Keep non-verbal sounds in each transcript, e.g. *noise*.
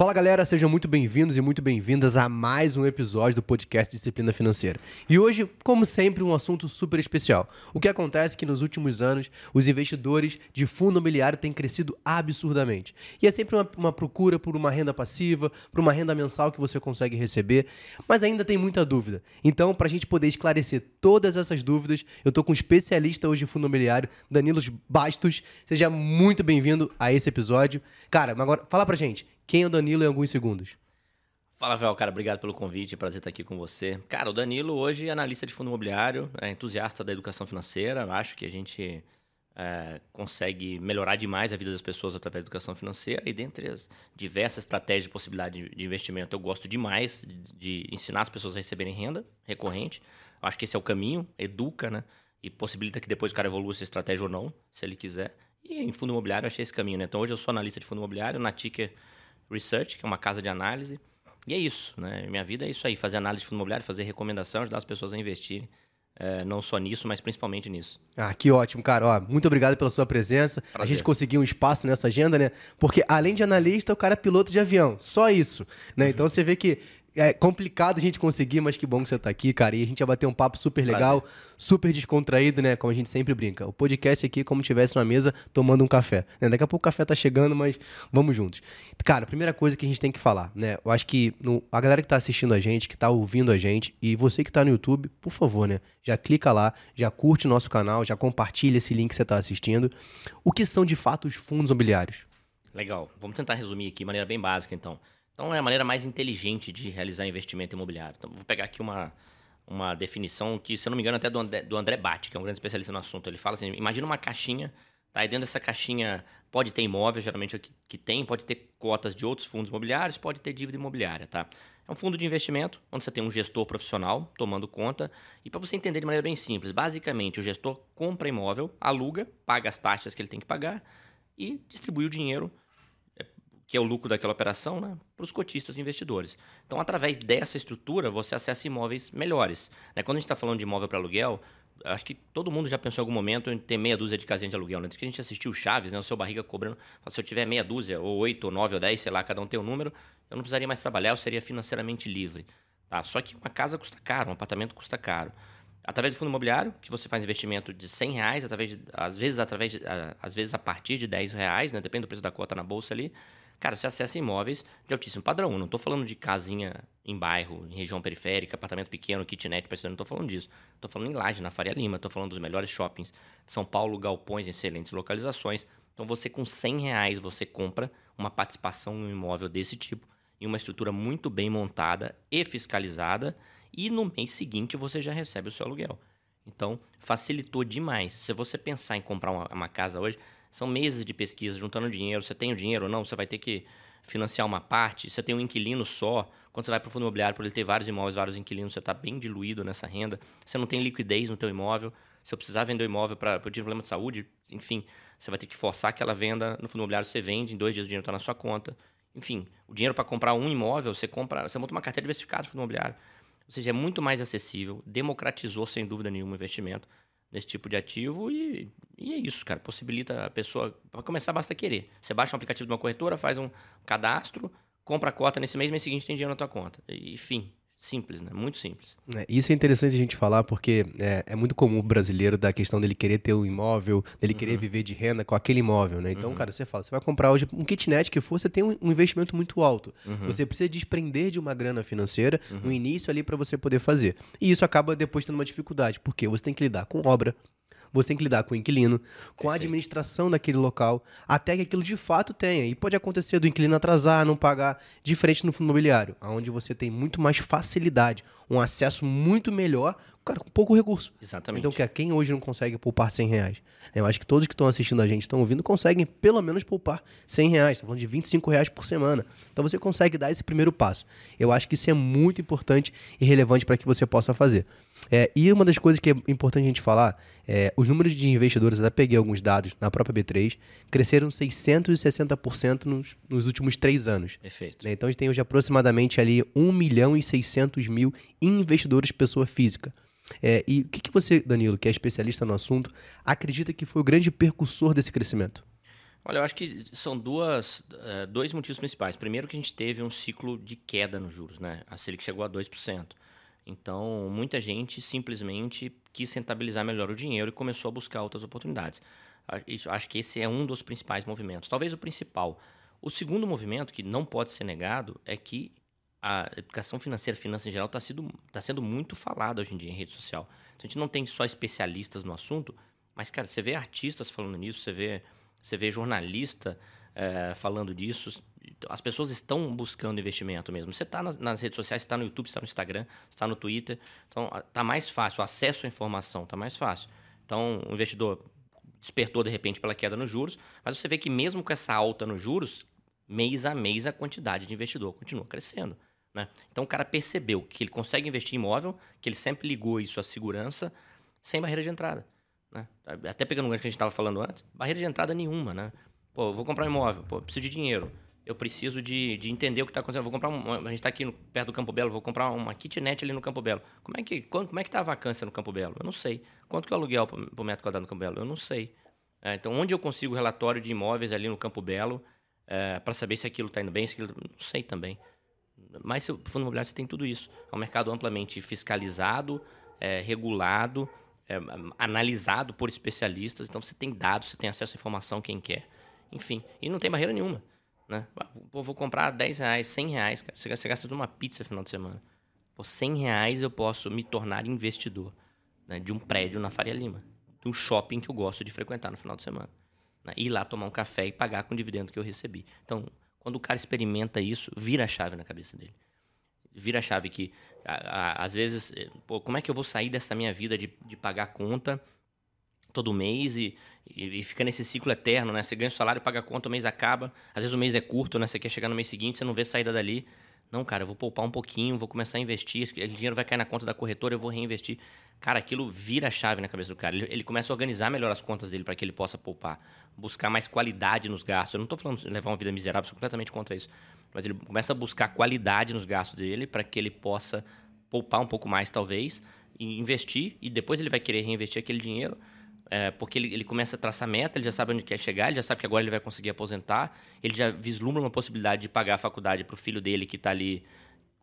Fala galera, sejam muito bem-vindos e muito bem-vindas a mais um episódio do podcast Disciplina Financeira. E hoje, como sempre, um assunto super especial. O que acontece é que nos últimos anos os investidores de fundo imobiliário têm crescido absurdamente. E é sempre uma, uma procura por uma renda passiva, por uma renda mensal que você consegue receber, mas ainda tem muita dúvida. Então, para a gente poder esclarecer todas essas dúvidas, eu estou com um especialista hoje de fundo imobiliário, Danilo Bastos. Seja muito bem-vindo a esse episódio. Cara, agora fala pra gente, quem é o Danilo em alguns segundos? Fala, Vel, cara, obrigado pelo convite, prazer estar aqui com você. Cara, o Danilo hoje é analista de fundo imobiliário, é entusiasta da educação financeira, acho que a gente é, consegue melhorar demais a vida das pessoas através da educação financeira e dentre as diversas estratégias de possibilidade de investimento, eu gosto demais de ensinar as pessoas a receberem renda recorrente. Acho que esse é o caminho, educa, né? E possibilita que depois o cara evolua essa estratégia ou não, se ele quiser. E em fundo imobiliário, achei esse caminho, né? Então hoje eu sou analista de fundo imobiliário, na Ticker Research, que é uma casa de análise. E é isso, né? Minha vida é isso aí, fazer análise de fundo imobiliário, fazer recomendação, ajudar as pessoas a investirem. É, não só nisso, mas principalmente nisso. Ah, que ótimo, cara. Ó, muito obrigado pela sua presença. Prazer. A gente conseguiu um espaço nessa agenda, né? Porque além de analista, o cara é piloto de avião. Só isso. Né? Uhum. Então você vê que é complicado a gente conseguir, mas que bom que você está aqui, cara. E a gente vai bater um papo super legal, Prazer. super descontraído, né? Como a gente sempre brinca. O podcast aqui é como tivesse uma mesa tomando um café. Né? Daqui a pouco o café tá chegando, mas vamos juntos. Cara, primeira coisa que a gente tem que falar, né? Eu acho que no, a galera que está assistindo a gente, que está ouvindo a gente, e você que está no YouTube, por favor, né? Já clica lá, já curte o nosso canal, já compartilha esse link que você está assistindo. O que são de fato os fundos imobiliários? Legal. Vamos tentar resumir aqui de maneira bem básica, então. Então é a maneira mais inteligente de realizar investimento imobiliário. Então vou pegar aqui uma, uma definição que, se eu não me engano, até do André, do André Batti, que é um grande especialista no assunto. Ele fala assim: imagina uma caixinha, tá? E dentro dessa caixinha pode ter imóvel, geralmente é o que, que tem, pode ter cotas de outros fundos imobiliários, pode ter dívida imobiliária, tá? É um fundo de investimento onde você tem um gestor profissional tomando conta. E para você entender de maneira bem simples, basicamente o gestor compra imóvel, aluga, paga as taxas que ele tem que pagar e distribui o dinheiro que é o lucro daquela operação, né, para os cotistas e investidores. Então, através dessa estrutura, você acessa imóveis melhores. Né? Quando a gente está falando de imóvel para aluguel, acho que todo mundo já pensou em algum momento em ter meia dúzia de casinhas de aluguel. Né? Desde que a gente assistiu Chaves, né, o seu barriga cobrando, se eu tiver meia dúzia, ou oito, ou nove, ou dez, sei lá, cada um tem um número, eu não precisaria mais trabalhar, eu seria financeiramente livre. Tá? Só que uma casa custa caro, um apartamento custa caro. Através do fundo imobiliário, que você faz investimento de 100 reais, através de, às, vezes, através de, às vezes a partir de 10 reais, né? depende do preço da cota na bolsa ali, Cara, você acessa imóveis de altíssimo padrão. Eu não estou falando de casinha em bairro, em região periférica, apartamento pequeno, kitnet para estudante. Não estou falando disso. Estou falando em Laje, na Faria Lima. Estou falando dos melhores shoppings. São Paulo, galpões excelentes localizações. Então, você com 100 reais, você compra uma participação em um imóvel desse tipo, em uma estrutura muito bem montada e fiscalizada. E no mês seguinte, você já recebe o seu aluguel. Então, facilitou demais. Se você pensar em comprar uma, uma casa hoje, são meses de pesquisa, juntando dinheiro. Você tem o dinheiro ou não? Você vai ter que financiar uma parte. Você tem um inquilino só. Quando você vai para o fundo imobiliário, por ele ter vários imóveis, vários inquilinos, você está bem diluído nessa renda. Você não tem liquidez no teu imóvel. Se eu precisar vender o imóvel para eu tive problema de saúde, enfim, você vai ter que forçar aquela venda no fundo imobiliário. Você vende, em dois dias o dinheiro está na sua conta. Enfim, o dinheiro para comprar um imóvel, você compra, você monta uma carteira diversificada no fundo imobiliário. Ou seja, é muito mais acessível, democratizou sem dúvida nenhuma o investimento nesse tipo de ativo e, e é isso, cara. Possibilita a pessoa. Para começar, basta querer. Você baixa um aplicativo de uma corretora, faz um cadastro, compra a cota nesse mês, mês seguinte tem dinheiro na tua conta. E, enfim, Simples, né? Muito simples. É, isso é interessante a gente falar porque é, é, muito comum o brasileiro da questão dele querer ter um imóvel, dele uhum. querer viver de renda com aquele imóvel, né? Então, uhum. cara, você fala, você vai comprar hoje um kitnet que for, você tem um, um investimento muito alto. Uhum. Você precisa desprender de uma grana financeira no uhum. início ali para você poder fazer. E isso acaba depois tendo uma dificuldade, porque você tem que lidar com obra, você tem que lidar com o inquilino, com a administração daquele local, até que aquilo de fato tenha. E pode acontecer do inquilino atrasar, não pagar, diferente no fundo imobiliário, onde você tem muito mais facilidade, um acesso muito melhor, cara, com pouco recurso. Exatamente. Então, que é quem hoje não consegue poupar 100 reais? Eu acho que todos que estão assistindo a gente, estão ouvindo, conseguem pelo menos poupar 100 reais. Está falando de 25 reais por semana. Então, você consegue dar esse primeiro passo. Eu acho que isso é muito importante e relevante para que você possa fazer. É, e uma das coisas que é importante a gente falar, é, os números de investidores, eu até peguei alguns dados na própria B3, cresceram 660% nos, nos últimos três anos. Perfeito. Né? Então a gente tem hoje aproximadamente ali 1 milhão e 600 mil investidores pessoa física. É, e o que, que você, Danilo, que é especialista no assunto, acredita que foi o grande percussor desse crescimento? Olha, eu acho que são duas, uh, dois motivos principais. Primeiro que a gente teve um ciclo de queda nos juros, né? A Selic chegou a 2%. Então, muita gente simplesmente quis rentabilizar melhor o dinheiro e começou a buscar outras oportunidades. Acho que esse é um dos principais movimentos, talvez o principal. O segundo movimento, que não pode ser negado, é que a educação financeira, finança em geral, está tá sendo muito falada hoje em dia em rede social. Então, a gente não tem só especialistas no assunto, mas, cara, você vê artistas falando nisso, você vê, você vê jornalista é, falando disso. As pessoas estão buscando investimento mesmo. Você está nas, nas, redes sociais, está no YouTube, está no Instagram, está no Twitter. Então, está mais fácil. O acesso à informação está mais fácil. Então, o investidor despertou, de repente, pela queda nos juros. Mas você vê que mesmo com essa alta nos juros, mês a mês a quantidade de investidor continua crescendo. Né? Então, o cara percebeu que ele consegue investir em imóvel, que ele sempre ligou isso à segurança, sem barreira de entrada. Né? Até pegando o que a gente estava falando antes, barreira de entrada nenhuma, né? Pô, vou comprar um imóvel, pô, preciso de dinheiro. Eu preciso de, de entender o que está acontecendo. vou comprar um, a gente está aqui no, perto do Campo Belo, vou comprar uma kitnet ali no Campo Belo. Como é que como é que está a vacância no Campo Belo? Eu não sei. Quanto que é o aluguel por metro quadrado no Campo Belo? Eu não sei. É, então, onde eu consigo relatório de imóveis ali no Campo Belo é, para saber se aquilo está indo bem, se aquilo... Não sei também. Mas o fundo imobiliário você tem tudo isso. É um mercado amplamente fiscalizado, é, regulado, é, analisado por especialistas. Então você tem dados, você tem acesso à informação quem quer. Enfim, e não tem barreira nenhuma. Né? Pô, vou comprar 10 reais, 100 reais, cara. Você gasta de uma pizza no final de semana. Por 100 reais eu posso me tornar investidor né? de um prédio na Faria Lima. De um shopping que eu gosto de frequentar no final de semana. Né? Ir lá tomar um café e pagar com o dividendo que eu recebi. Então, quando o cara experimenta isso, vira a chave na cabeça dele. Vira a chave que, a, a, às vezes, eh, pô, como é que eu vou sair dessa minha vida de, de pagar conta todo mês e, e, fica nesse ciclo eterno, né? Você ganha o salário, paga a conta, o mês acaba. Às vezes o mês é curto, né? Você quer chegar no mês seguinte, você não vê saída dali. Não, cara, eu vou poupar um pouquinho, vou começar a investir. O dinheiro vai cair na conta da corretora, eu vou reinvestir. Cara, aquilo vira a chave na cabeça do cara. Ele, ele começa a organizar melhor as contas dele para que ele possa poupar. Buscar mais qualidade nos gastos. Eu não estou falando de levar uma vida miserável, sou completamente contra isso. Mas ele começa a buscar qualidade nos gastos dele para que ele possa poupar um pouco mais, talvez, e investir. E depois ele vai querer reinvestir aquele dinheiro. É, porque ele, ele começa a traçar meta, ele já sabe onde quer chegar, ele já sabe que agora ele vai conseguir aposentar, ele já vislumbra uma possibilidade de pagar a faculdade para o filho dele que está ali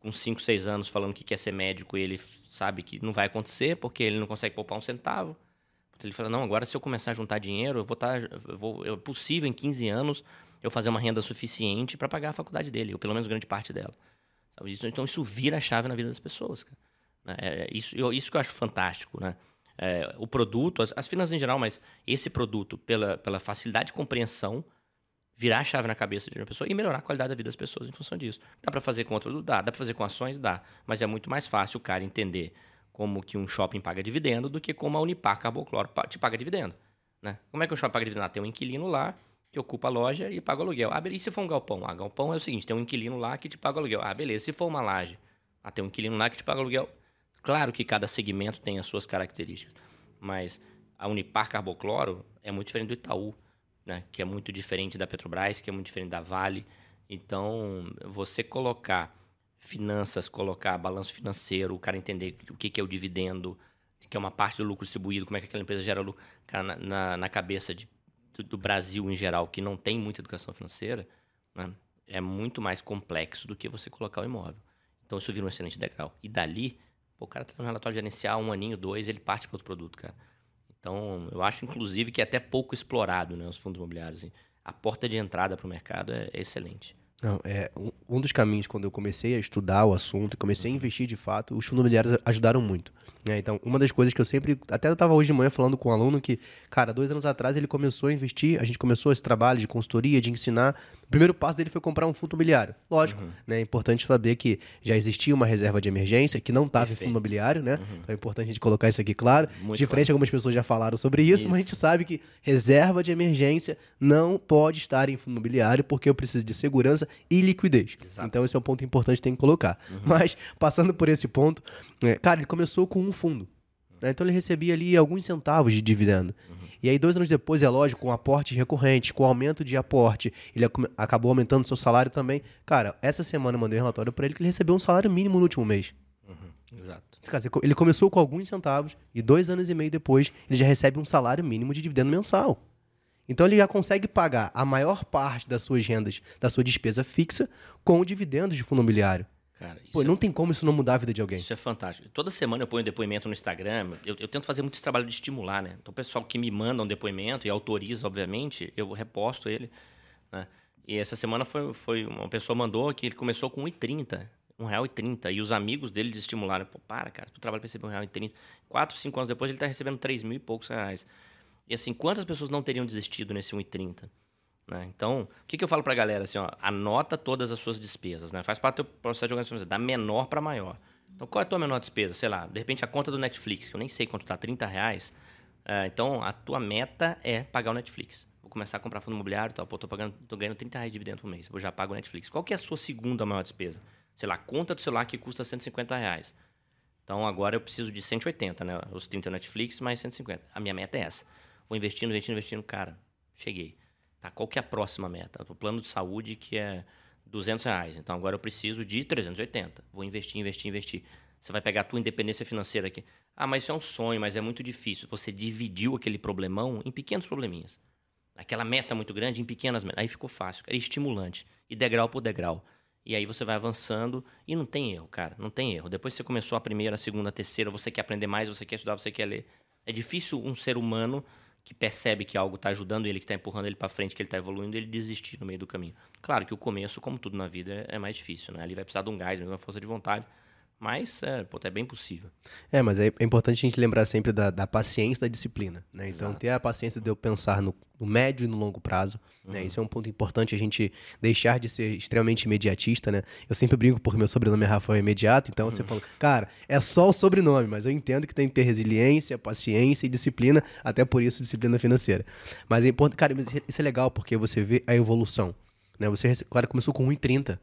com 5, 6 anos falando que quer ser médico e ele sabe que não vai acontecer porque ele não consegue poupar um centavo. Então ele fala: não, agora se eu começar a juntar dinheiro, eu vou estar. Tá, eu vou, é possível em 15 anos eu fazer uma renda suficiente para pagar a faculdade dele, ou pelo menos grande parte dela. Então isso vira a chave na vida das pessoas. Cara. Né? É isso, isso que eu acho fantástico. Né? É, o produto, as, as finanças em geral, mas esse produto, pela, pela facilidade de compreensão virar a chave na cabeça de uma pessoa e melhorar a qualidade da vida das pessoas em função disso. Dá para fazer com outros? Dá. Dá para fazer com ações? Dá. Mas é muito mais fácil o cara entender como que um shopping paga dividendo do que como a Unipar Carbocloro te paga dividendo. Né? Como é que o shopping paga dividendo? Ah, tem um inquilino lá que ocupa a loja e paga o aluguel. Ah, beleza. E se for um galpão? Ah, galpão é o seguinte, tem um inquilino lá que te paga o aluguel. Ah, beleza. Se for uma laje? Ah, tem um inquilino lá que te paga o aluguel. Claro que cada segmento tem as suas características, mas a Unipar Carbocloro é muito diferente do Itaú né? que é muito diferente da Petrobras, que é muito diferente da Vale. Então, você colocar finanças, colocar balanço financeiro, o cara entender o que, é o dividendo, que é uma parte do lucro distribuído, como é que aquela empresa gera lucro, cara, na, na, na cabeça de, do, do, Brasil em geral, que não tem muita educação financeira, né? é muito mais complexo do que você colocar o imóvel. Então, isso vira um excelente degrau. E dali, pô, o cara tem um relatório gerencial, um aninho, dois, ele parte para outro produto, cara. Então, eu acho, inclusive, que é até pouco explorado né, os fundos imobiliários. Assim. A porta de entrada para o mercado é, é excelente. Não, é, um dos caminhos, quando eu comecei a estudar o assunto e comecei a investir de fato, os fundos imobiliários ajudaram muito. Né? Então, uma das coisas que eu sempre. Até eu estava hoje de manhã falando com um aluno que, cara, dois anos atrás ele começou a investir, a gente começou esse trabalho de consultoria, de ensinar. O primeiro passo dele foi comprar um fundo imobiliário. Lógico, uhum. né? É importante saber que já existia uma reserva de emergência que não estava em fundo imobiliário, né? Uhum. Então é importante a gente colocar isso aqui claro. Muito de frente, claro. algumas pessoas já falaram sobre isso, isso, mas a gente sabe que reserva de emergência não pode estar em fundo imobiliário porque eu preciso de segurança e liquidez. Exato. Então esse é um ponto importante que tem que colocar. Uhum. Mas, passando por esse ponto, é, cara, ele começou com um fundo. Né? Então ele recebia ali alguns centavos de dividendo. Uhum. E aí, dois anos depois, é lógico, com aportes recorrentes, com aumento de aporte, ele acabou aumentando seu salário também. Cara, essa semana eu mandei um relatório para ele que ele recebeu um salário mínimo no último mês. Uhum. Exato. Ele começou com alguns centavos e dois anos e meio depois ele já recebe um salário mínimo de dividendo mensal. Então ele já consegue pagar a maior parte das suas rendas, da sua despesa fixa, com dividendos de fundo imobiliário. Cara, Pô, é... não tem como isso não mudar a vida de alguém. Isso é fantástico. Toda semana eu ponho um depoimento no Instagram. Eu, eu, tento fazer muito esse trabalho de estimular, né? Então, o pessoal que me manda um depoimento e autoriza, obviamente, eu reposto ele. Né? E essa semana foi, foi uma pessoa mandou que ele começou com 1,30. R$1,30. E os amigos dele estimularam. Pô, para, cara, tu trabalha para receber R$1,30. Quatro, cinco anos depois ele está recebendo 3 mil e poucos reais. E assim, quantas pessoas não teriam desistido nesse 1,30? Né? Então, o que, que eu falo para a galera? Assim, ó, anota todas as suas despesas. Né? Faz parte do processo de organização, da menor para maior. Então, qual é a tua menor despesa? Sei lá, de repente a conta do Netflix, que eu nem sei quanto tá, 30 reais. É, então, a tua meta é pagar o Netflix. Vou começar a comprar fundo imobiliário, tal, pô, tô, pagando, tô ganhando 30 reais de dividendo por mês, eu já pago o Netflix. Qual que é a sua segunda maior despesa? Sei lá, conta do celular que custa 150 reais. Então, agora eu preciso de 180, né? Os 30 Netflix mais 150. A minha meta é essa. Vou investindo, investindo, investindo. Cara, cheguei. Tá, qual que é a próxima meta? O plano de saúde que é 200 reais. Então agora eu preciso de 380. Vou investir, investir, investir. Você vai pegar a tua independência financeira aqui. Ah, mas isso é um sonho, mas é muito difícil. Você dividiu aquele problemão em pequenos probleminhas. Aquela meta muito grande em pequenas metas. Aí ficou fácil, é estimulante. E degrau por degrau. E aí você vai avançando e não tem erro, cara. Não tem erro. Depois que você começou a primeira, a segunda, a terceira, você quer aprender mais, você quer estudar, você quer ler. É difícil um ser humano que percebe que algo está ajudando ele, que está empurrando ele para frente, que ele está evoluindo, ele desistir no meio do caminho. Claro que o começo, como tudo na vida, é, é mais difícil, né? Ali vai precisar de um gás, mesmo uma força de vontade. Mas é, pô, é bem possível. É, mas é, é importante a gente lembrar sempre da, da paciência da disciplina. Né? Então, Exato. ter a paciência de eu pensar no, no médio e no longo prazo. Né? Uhum. Né? Isso é um ponto importante a gente deixar de ser extremamente imediatista. Né? Eu sempre brinco porque meu sobrenome é Rafael Imediato, então uhum. você fala, cara, é só o sobrenome, mas eu entendo que tem que ter resiliência, paciência e disciplina, até por isso disciplina financeira. Mas é importante, cara, isso é legal porque você vê a evolução. Né? Você, cara começou com 1,30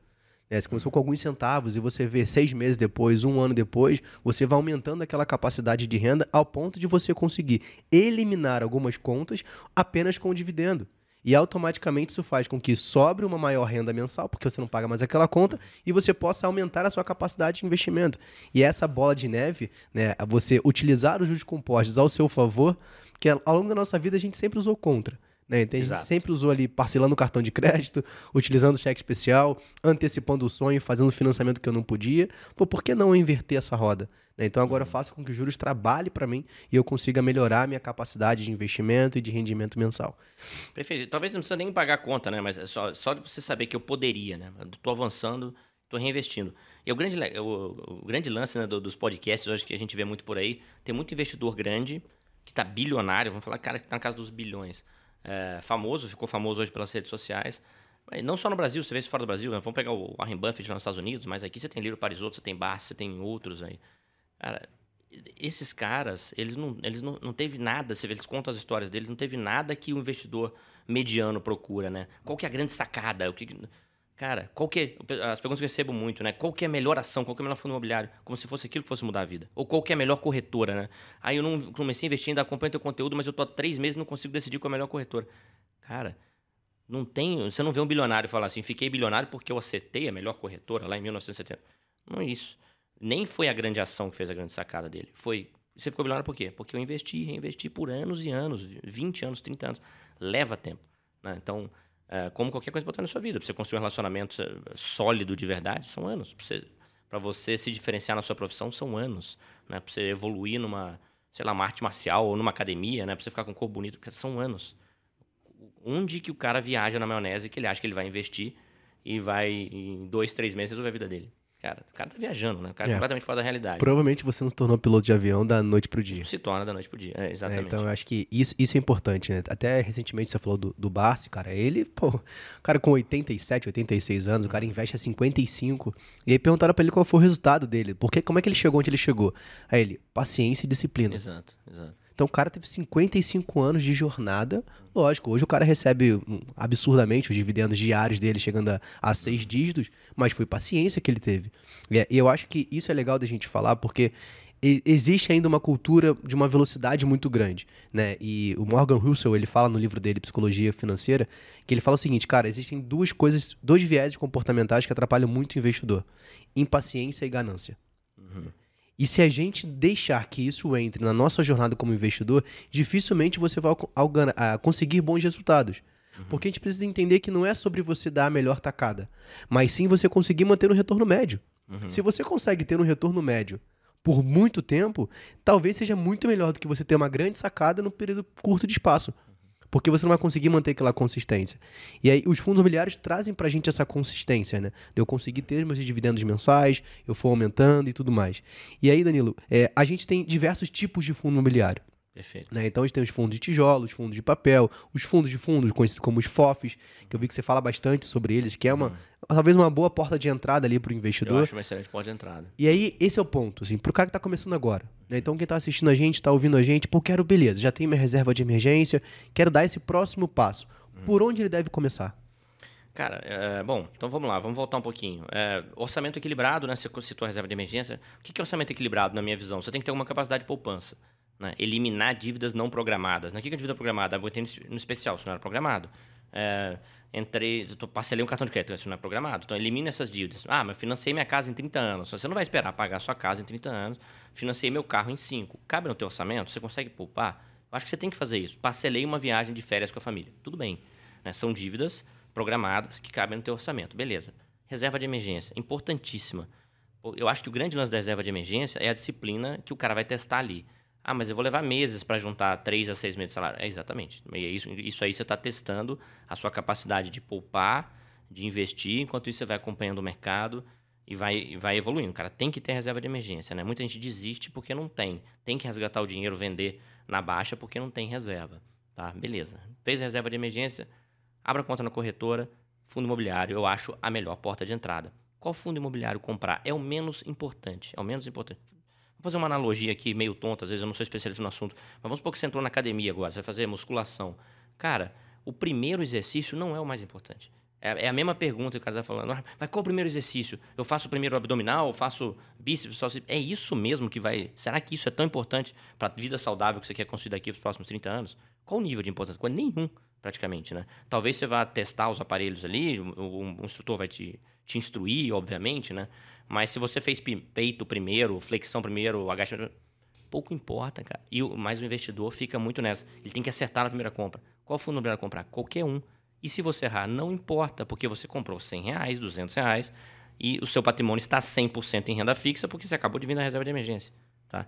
né? Você começou com alguns centavos e você vê seis meses depois, um ano depois, você vai aumentando aquela capacidade de renda ao ponto de você conseguir eliminar algumas contas apenas com o dividendo. E automaticamente isso faz com que sobre uma maior renda mensal, porque você não paga mais aquela conta, e você possa aumentar a sua capacidade de investimento. E essa bola de neve, né, você utilizar os juros compostos ao seu favor, que ao longo da nossa vida a gente sempre usou contra. Né? Então, a gente sempre usou ali parcelando o cartão de crédito, *laughs* utilizando o cheque especial, antecipando o sonho, fazendo financiamento que eu não podia. Pô, por que não inverter essa roda? Né? Então agora eu faço com que os juros trabalhe para mim e eu consiga melhorar a minha capacidade de investimento e de rendimento mensal. Perfeito. Talvez não precisa nem pagar a conta, né? Mas é só, só de você saber que eu poderia, né? Estou avançando, estou reinvestindo. E o grande, o, o grande lance né, dos podcasts hoje que a gente vê muito por aí, tem muito investidor grande que está bilionário, vamos falar, cara, que está na casa dos bilhões é, famoso, ficou famoso hoje pelas redes sociais. Mas não só no Brasil, você vê isso fora do Brasil, né? Vamos pegar o Warren Buffett lá nos Estados Unidos, mas aqui você tem Liro Parisotto, você tem Barça, você tem outros aí. Cara, esses caras, eles não, eles não, não teve nada, você vê, eles contam as histórias deles, não teve nada que o investidor mediano procura, né? Qual que é a grande sacada? O que, Cara, qual que é, as perguntas que eu recebo muito, né? Qual que é a melhor ação? Qual que é o melhor fundo imobiliário? Como se fosse aquilo que fosse mudar a vida. Ou qual que é a melhor corretora, né? Aí eu não comecei a investir, ainda acompanho teu conteúdo, mas eu tô há três meses e não consigo decidir qual é a melhor corretora. Cara, não tem... Você não vê um bilionário falar assim, fiquei bilionário porque eu acertei a melhor corretora lá em 1970. Não é isso. Nem foi a grande ação que fez a grande sacada dele. Foi... Você ficou bilionário por quê? Porque eu investi, reinvesti por anos e anos, 20 anos, 30 anos. Leva tempo. Né? Então é, como qualquer coisa botar na sua vida. Pra você construir um relacionamento é, sólido de verdade, são anos. Pra você, você se diferenciar na sua profissão, são anos. Né? Você evoluir numa, sei lá, uma arte marcial ou numa academia, né? Você ficar com um corpo bonito, são anos. Onde que o cara viaja na maionese que ele acha que ele vai investir e vai, em dois, três meses, resolver a vida dele? Cara, o cara tá viajando, né? O cara é, é completamente fora da realidade. Provavelmente você não se tornou piloto de avião da noite pro dia. Se torna da noite pro dia, é, exatamente. É, então eu acho que isso, isso é importante, né? Até recentemente você falou do, do Barsi, cara. Ele, pô, cara com 87, 86 anos, o cara investe a 55. E aí perguntaram pra ele qual foi o resultado dele. Porque, como é que ele chegou onde ele chegou? Aí ele, paciência e disciplina. Exato, exato. Então o cara teve 55 anos de jornada. Lógico, hoje o cara recebe absurdamente os dividendos diários dele, chegando a, a seis dígitos, mas foi paciência que ele teve. E eu acho que isso é legal da gente falar, porque existe ainda uma cultura de uma velocidade muito grande, né? E o Morgan Russell, ele fala no livro dele Psicologia Financeira, que ele fala o seguinte, cara, existem duas coisas, dois viéses comportamentais que atrapalham muito o investidor: impaciência e ganância. Uhum. E se a gente deixar que isso entre na nossa jornada como investidor, dificilmente você vai conseguir bons resultados. Uhum. Porque a gente precisa entender que não é sobre você dar a melhor tacada, mas sim você conseguir manter um retorno médio. Uhum. Se você consegue ter um retorno médio por muito tempo, talvez seja muito melhor do que você ter uma grande sacada num período curto de espaço. Porque você não vai conseguir manter aquela consistência. E aí, os fundos imobiliários trazem pra gente essa consistência, né? De eu conseguir ter meus dividendos mensais, eu for aumentando e tudo mais. E aí, Danilo, é, a gente tem diversos tipos de fundo imobiliário. Perfeito. Né? Então a gente tem os fundos de tijolo, os fundos de papel, os fundos de fundos, conhecidos como os FOFs, que eu vi que você fala bastante sobre eles, que é uma, uhum. talvez uma boa porta de entrada ali para o investidor. Eu acho uma excelente porta de entrada. E aí, esse é o ponto, assim, para o cara que está começando agora. Né? Então quem está assistindo a gente, está ouvindo a gente, pô, quero, beleza, já tenho minha reserva de emergência, quero dar esse próximo passo. Uhum. Por onde ele deve começar? Cara, é, bom, então vamos lá, vamos voltar um pouquinho. É, orçamento equilibrado, né? Você citou a reserva de emergência. O que é orçamento equilibrado, na minha visão? Você tem que ter uma capacidade de poupança. Né? Eliminar dívidas não programadas. Né? O que é dívida programada? Eu tenho no especial, isso não era programado. É, entrei, parcelei um cartão de crédito, isso não é programado. Então, elimina essas dívidas. Ah, mas financei minha casa em 30 anos. Você não vai esperar pagar sua casa em 30 anos. Financei meu carro em 5. Cabe no teu orçamento? Você consegue poupar? Eu acho que você tem que fazer isso. Parcelei uma viagem de férias com a família. Tudo bem. Né? São dívidas programadas que cabem no teu orçamento. Beleza. Reserva de emergência. Importantíssima. Eu acho que o grande lance da reserva de emergência é a disciplina que o cara vai testar ali. Ah, mas eu vou levar meses para juntar três a seis meses de salário. É exatamente. E é isso, isso aí você está testando a sua capacidade de poupar, de investir, enquanto isso você vai acompanhando o mercado e vai, vai evoluindo. Cara tem que ter reserva de emergência, né? Muita gente desiste porque não tem. Tem que resgatar o dinheiro, vender na baixa porque não tem reserva. Tá? Beleza. Fez reserva de emergência, abra conta na corretora, fundo imobiliário, eu acho a melhor porta de entrada. Qual fundo imobiliário comprar? É o menos importante. É o menos importante. Fazer uma analogia aqui, meio tonta, às vezes eu não sou especialista no assunto, mas vamos supor que você entrou na academia agora, você vai fazer musculação. Cara, o primeiro exercício não é o mais importante. É, é a mesma pergunta que o cara está falando. Ah, mas qual o primeiro exercício? Eu faço o primeiro abdominal, eu faço bíceps, É isso mesmo que vai. Será que isso é tão importante para a vida saudável que você quer construir daqui para os próximos 30 anos? Qual o nível de importância? Qual? Nenhum, praticamente, né? Talvez você vá testar os aparelhos ali, o, o instrutor vai te, te instruir, obviamente, né? Mas se você fez peito primeiro, flexão primeiro, agachamento, pouco importa, cara. E mais o investidor fica muito nessa. Ele tem que acertar na primeira compra. Qual fundo imobiliário comprar? Qualquer um. E se você errar, não importa, porque você comprou 100 reais, 200 reais e o seu patrimônio está 100% em renda fixa porque você acabou de vir na reserva de emergência, tá?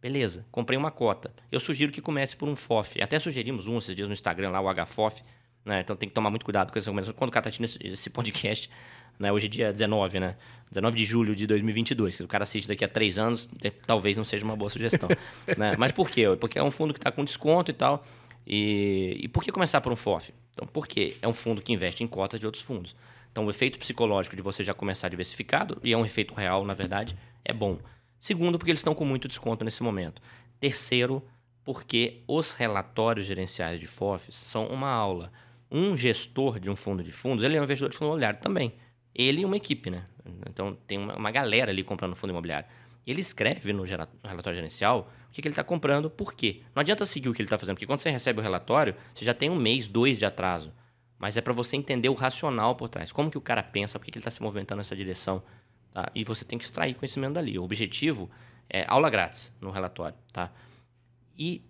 Beleza, comprei uma cota. Eu sugiro que comece por um FOF. Até sugerimos um esses dias no Instagram lá, o HFOF. Né? Então tem que tomar muito cuidado com esse Quando o cara está assistindo esse podcast, né? Hoje é dia 19, né? 19 de julho de 2022, que o cara assiste daqui a três anos, talvez não seja uma boa sugestão. *laughs* né? Mas por quê? Porque é um fundo que está com desconto e tal. E, e por que começar por um FOF? Então, porque é um fundo que investe em cotas de outros fundos. Então, o efeito psicológico de você já começar diversificado, e é um efeito real, na verdade, é bom. Segundo, porque eles estão com muito desconto nesse momento. Terceiro, porque os relatórios gerenciais de FOFs são uma aula. Um gestor de um fundo de fundos, ele é um investidor de fundo imobiliário também ele e uma equipe, né? Então tem uma, uma galera ali comprando fundo imobiliário. Ele escreve no, no relatório gerencial o que, que ele está comprando, por quê. Não adianta seguir o que ele está fazendo, porque quando você recebe o relatório, você já tem um mês, dois de atraso. Mas é para você entender o racional por trás. Como que o cara pensa, por que, que ele está se movimentando nessa direção. Tá? E você tem que extrair conhecimento dali. O objetivo é aula grátis no relatório. Tá? E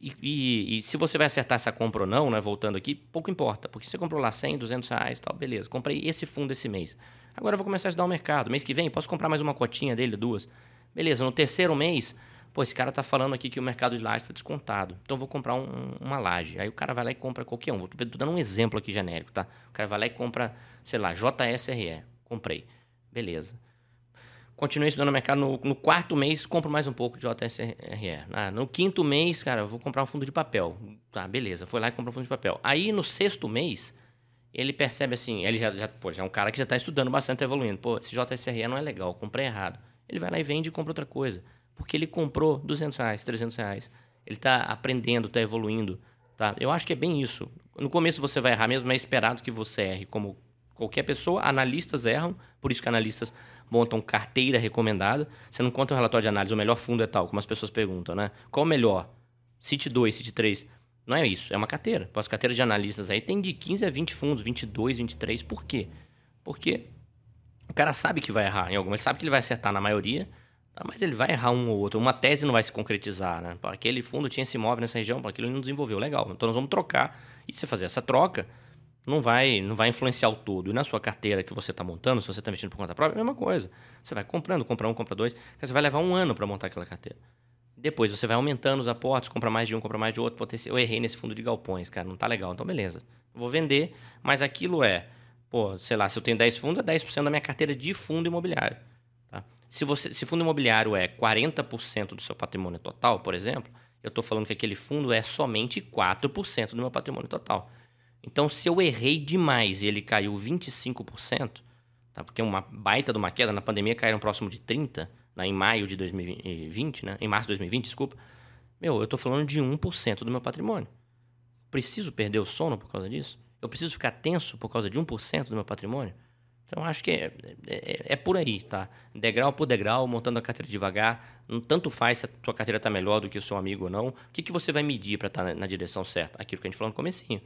e, e, e, se você vai acertar essa compra ou não, né, voltando aqui, pouco importa, porque você comprou lá 100, 200 reais tal, beleza. Comprei esse fundo esse mês. Agora eu vou começar a estudar o mercado. Mês que vem, posso comprar mais uma cotinha dele, duas. Beleza, no terceiro mês, pô, esse cara tá falando aqui que o mercado de laje está descontado. Então eu vou comprar um, uma laje. Aí o cara vai lá e compra qualquer um. Tô dando um exemplo aqui genérico, tá? O cara vai lá e compra, sei lá, JSRE. Comprei. Beleza. Continuei estudando no mercado. No, no, quarto mês, compro mais um pouco de JSRE. Ah, no quinto mês, cara, vou comprar um fundo de papel. Tá, beleza. Foi lá e comprou um fundo de papel. Aí, no sexto mês, ele percebe assim... Ele já, já, pô, já é um cara que já está estudando bastante, evoluindo. Pô, esse JSRE não é legal, comprei errado. Ele vai lá e vende e compra outra coisa. Porque ele comprou 200 reais, 300 reais. Ele está aprendendo, está evoluindo. Tá? Eu acho que é bem isso. No começo você vai errar mesmo, mas é esperado que você erre como qualquer pessoa. Analistas erram, por isso que analistas montam carteira recomendada. Você não conta um relatório de análise, o melhor fundo é tal, como as pessoas perguntam, né? Qual o melhor? City 2, City 3. Não é isso, é uma carteira. As carteiras de analistas aí tem de 15 a 20 fundos, 22, 23. Por quê? Porque o cara sabe que vai errar em alguma, ele sabe que ele vai acertar na maioria, Ah, mas ele vai errar um ou outro. Uma tese não vai se concretizar, né? Aquele fundo tinha esse imóvel nessa região, aquilo ele não desenvolveu. Legal. Então nós vamos trocar. E se você fazer essa troca, não vai, não vai influenciar o todo. E na sua carteira que você está montando, se você está investindo por conta própria, é a mesma coisa. Você vai comprando, compra um, compra dois, você vai levar um ano para montar aquela carteira. Depois você vai aumentando os aportes, compra mais de um, compra mais de outro. Eu errei nesse fundo de galpões, cara, não tá legal. Então, beleza. vou vender, mas aquilo é, pô, sei lá, se eu tenho 10 fundos, é 10% da minha carteira de fundo imobiliário. Tá? Se, você, se fundo imobiliário é 40% do seu patrimônio total, por exemplo, eu estou falando que aquele fundo é somente 4% do meu patrimônio total. Então, se eu errei demais e ele caiu 25%, tá? porque uma baita de uma queda, na pandemia caíram próximo de 30%, né? em maio de 2020, né? em março de 2020, desculpa, meu, eu estou falando de 1% do meu patrimônio. Preciso perder o sono por causa disso? Eu preciso ficar tenso por causa de 1% do meu patrimônio? Então, acho que é, é, é, por aí, tá? Degrau por degrau, montando a carteira devagar. Não tanto faz se a tua carteira está melhor do que o seu amigo ou não. O que, que você vai medir para estar tá na, na, direção certa? Aquilo que a gente falou no comecinho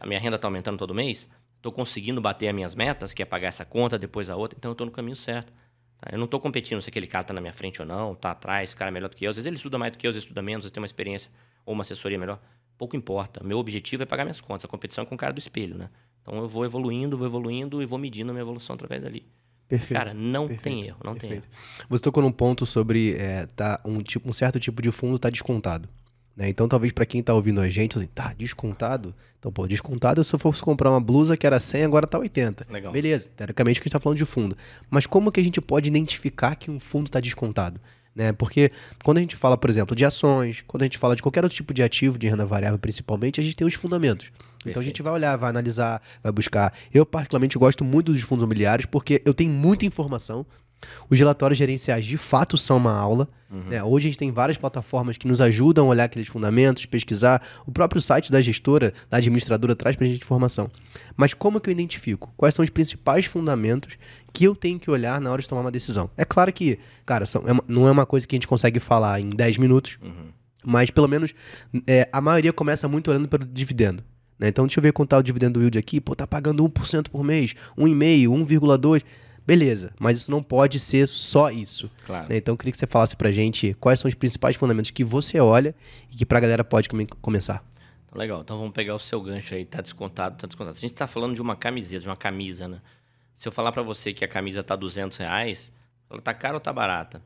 a minha renda está aumentando todo mês, estou conseguindo bater as minhas metas, que é pagar essa conta, depois a outra, então eu estou no caminho certo. Tá? Eu não estou competindo se aquele cara está na minha frente ou não, está atrás, esse cara é melhor do que eu. Às vezes ele estuda mais do que eu, às vezes estuda menos, tem uma experiência ou uma assessoria melhor. Pouco importa. Meu objetivo é pagar minhas contas. A competição é com o cara do espelho, né? Então eu vou evoluindo, vou evoluindo e vou medindo a minha evolução através dali. Perfeito. Cara, não perfeito, tem erro, não perfeito. tem erro. Você tocou num ponto sobre é, tá, um, tipo, um certo tipo de fundo está descontado. Né? Então, talvez para quem está ouvindo a gente, assim, tá, descontado? Então, pô, descontado se eu fosse comprar uma blusa que era 100, agora tá 80. Legal. Beleza, teoricamente que a gente está falando de fundo. Mas como que a gente pode identificar que um fundo está descontado? Né? Porque quando a gente fala, por exemplo, de ações, quando a gente fala de qualquer outro tipo de ativo, de renda variável principalmente, a gente tem os fundamentos. Perfeito. Então a gente vai olhar, vai analisar, vai buscar. Eu, particularmente, gosto muito dos fundos imobiliários porque eu tenho muita informação, os relatórios gerenciais de fato são uma aula. Uhum. Né? Hoje a gente tem várias plataformas que nos ajudam a olhar aqueles fundamentos, pesquisar. O próprio site da gestora, da administradora, traz para a gente informação. Mas como que eu identifico? Quais são os principais fundamentos que eu tenho que olhar na hora de tomar uma decisão? É claro que, cara, são, é não é uma coisa que a gente consegue falar em 10 minutos, uhum. mas pelo menos é, a maioria começa muito olhando pelo dividendo. Né? Então deixa eu ver quanto tá o dividendo yield aqui. Pô, tá pagando 1% por mês, 1,5%, 1,2%. Beleza, mas isso não pode ser só isso. Claro. Né? Então eu queria que você falasse pra gente quais são os principais fundamentos que você olha e que pra galera pode come começar. Legal, então vamos pegar o seu gancho aí, tá descontado, tá descontado. Se a gente tá falando de uma camiseta, de uma camisa, né? Se eu falar para você que a camisa tá 200 reais, ela tá cara ou tá barata?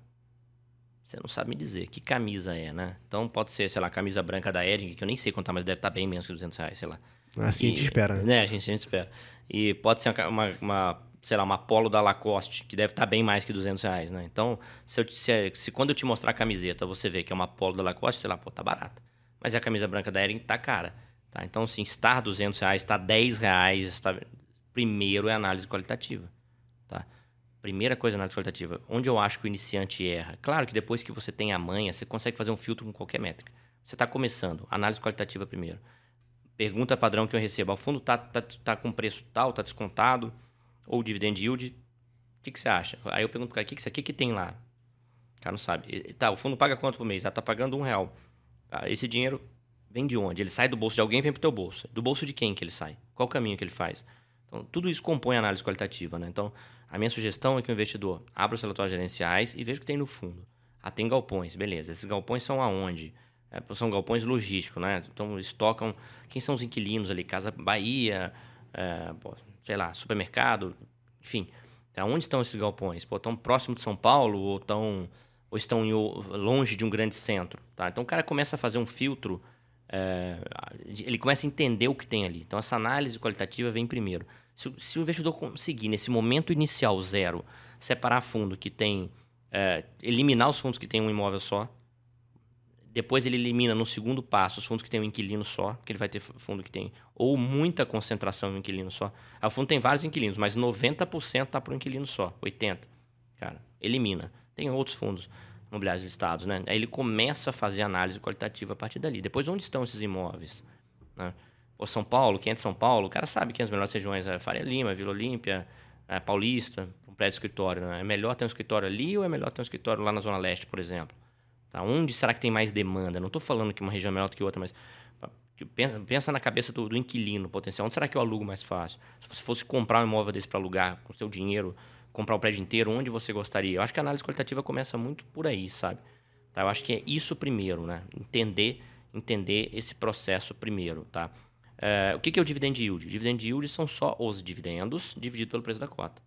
Você não sabe me dizer que camisa é, né? Então pode ser, sei lá, a camisa branca da Ering, que eu nem sei quanto tá, mas deve estar tá bem menos que 200 reais, sei lá. Assim e, a gente espera, né? né? A gente, a gente espera. E pode ser uma, uma sei lá, uma polo da Lacoste, que deve estar bem mais que 200 reais, né? Então, se, eu, se, se, quando eu te mostrar a camiseta, você vê que é uma polo da Lacoste, sei lá, pô, tá barata. Mas a camisa branca da Ering tá cara, tá? Então, assim, estar 200 reais, está 10 reais, está... primeiro é análise qualitativa, tá? Primeira coisa, análise qualitativa. Onde eu acho que o iniciante erra? Claro que depois que você tem a manha, você consegue fazer um filtro com qualquer métrica. Você está começando, análise qualitativa primeiro. Pergunta padrão que eu recebo, o fundo tá, tá, tá com preço tal, tá descontado, ou dividend yield, o que, que você acha? Aí eu pergunto pro cara, o que, que, que, que tem lá? O cara não sabe. Tá, o fundo paga quanto por mês? Ah, tá pagando um real. Ah, esse dinheiro vem de onde? Ele sai do bolso de alguém e vem pro teu bolso. Do bolso de quem que ele sai? Qual o caminho que ele faz? Então, tudo isso compõe a análise qualitativa, né? Então, a minha sugestão é que o investidor abra os relatórios gerenciais e veja o que tem no fundo. Ah, tem galpões, beleza. Esses galpões são aonde? É, são galpões logísticos, né? Então, estocam... Quem são os inquilinos ali? Casa Bahia, é, sei lá, supermercado, enfim. Onde estão esses galpões? Pô, estão próximo de São Paulo ou, estão, ou estão em, longe de um grande centro? Tá? Então o cara começa a fazer um filtro, é, ele começa a entender o que tem ali. Então essa análise qualitativa vem primeiro. Se, se o investidor conseguir, nesse momento inicial zero, separar fundo que tem. É, eliminar os fundos que tem um imóvel só, depois ele elimina no segundo passo os fundos que tem um inquilino só, porque ele vai ter fundo que tem ou muita concentração em um inquilino só. Aí o fundo tem vários inquilinos, mas 90% está para um inquilino só, 80%. Cara, elimina. Tem outros fundos imobiliários listados, né? Aí ele começa a fazer análise qualitativa a partir dali. Depois, onde estão esses imóveis? Né? São Paulo, quem é de São Paulo, o cara sabe que as melhores regiões é Faria Lima, Vila Olímpia, é Paulista, um prédio escritório. Né? É melhor ter um escritório ali ou é melhor ter um escritório lá na Zona Leste, por exemplo? Tá? Onde será que tem mais demanda? Não estou falando que uma região é melhor do que outra, mas pensa, pensa na cabeça do, do, inquilino potencial. Onde será que eu alugo mais fácil? Se você fosse comprar um imóvel desse para alugar com seu dinheiro, comprar o prédio inteiro, onde você gostaria. Eu acho que a análise qualitativa começa muito por aí, sabe? Tá? Eu acho que é isso primeiro, né? Entender, entender esse processo primeiro, tá? É, o que é o dividend yield? Dividend yield são só os dividendos dividido pelo preço da cota.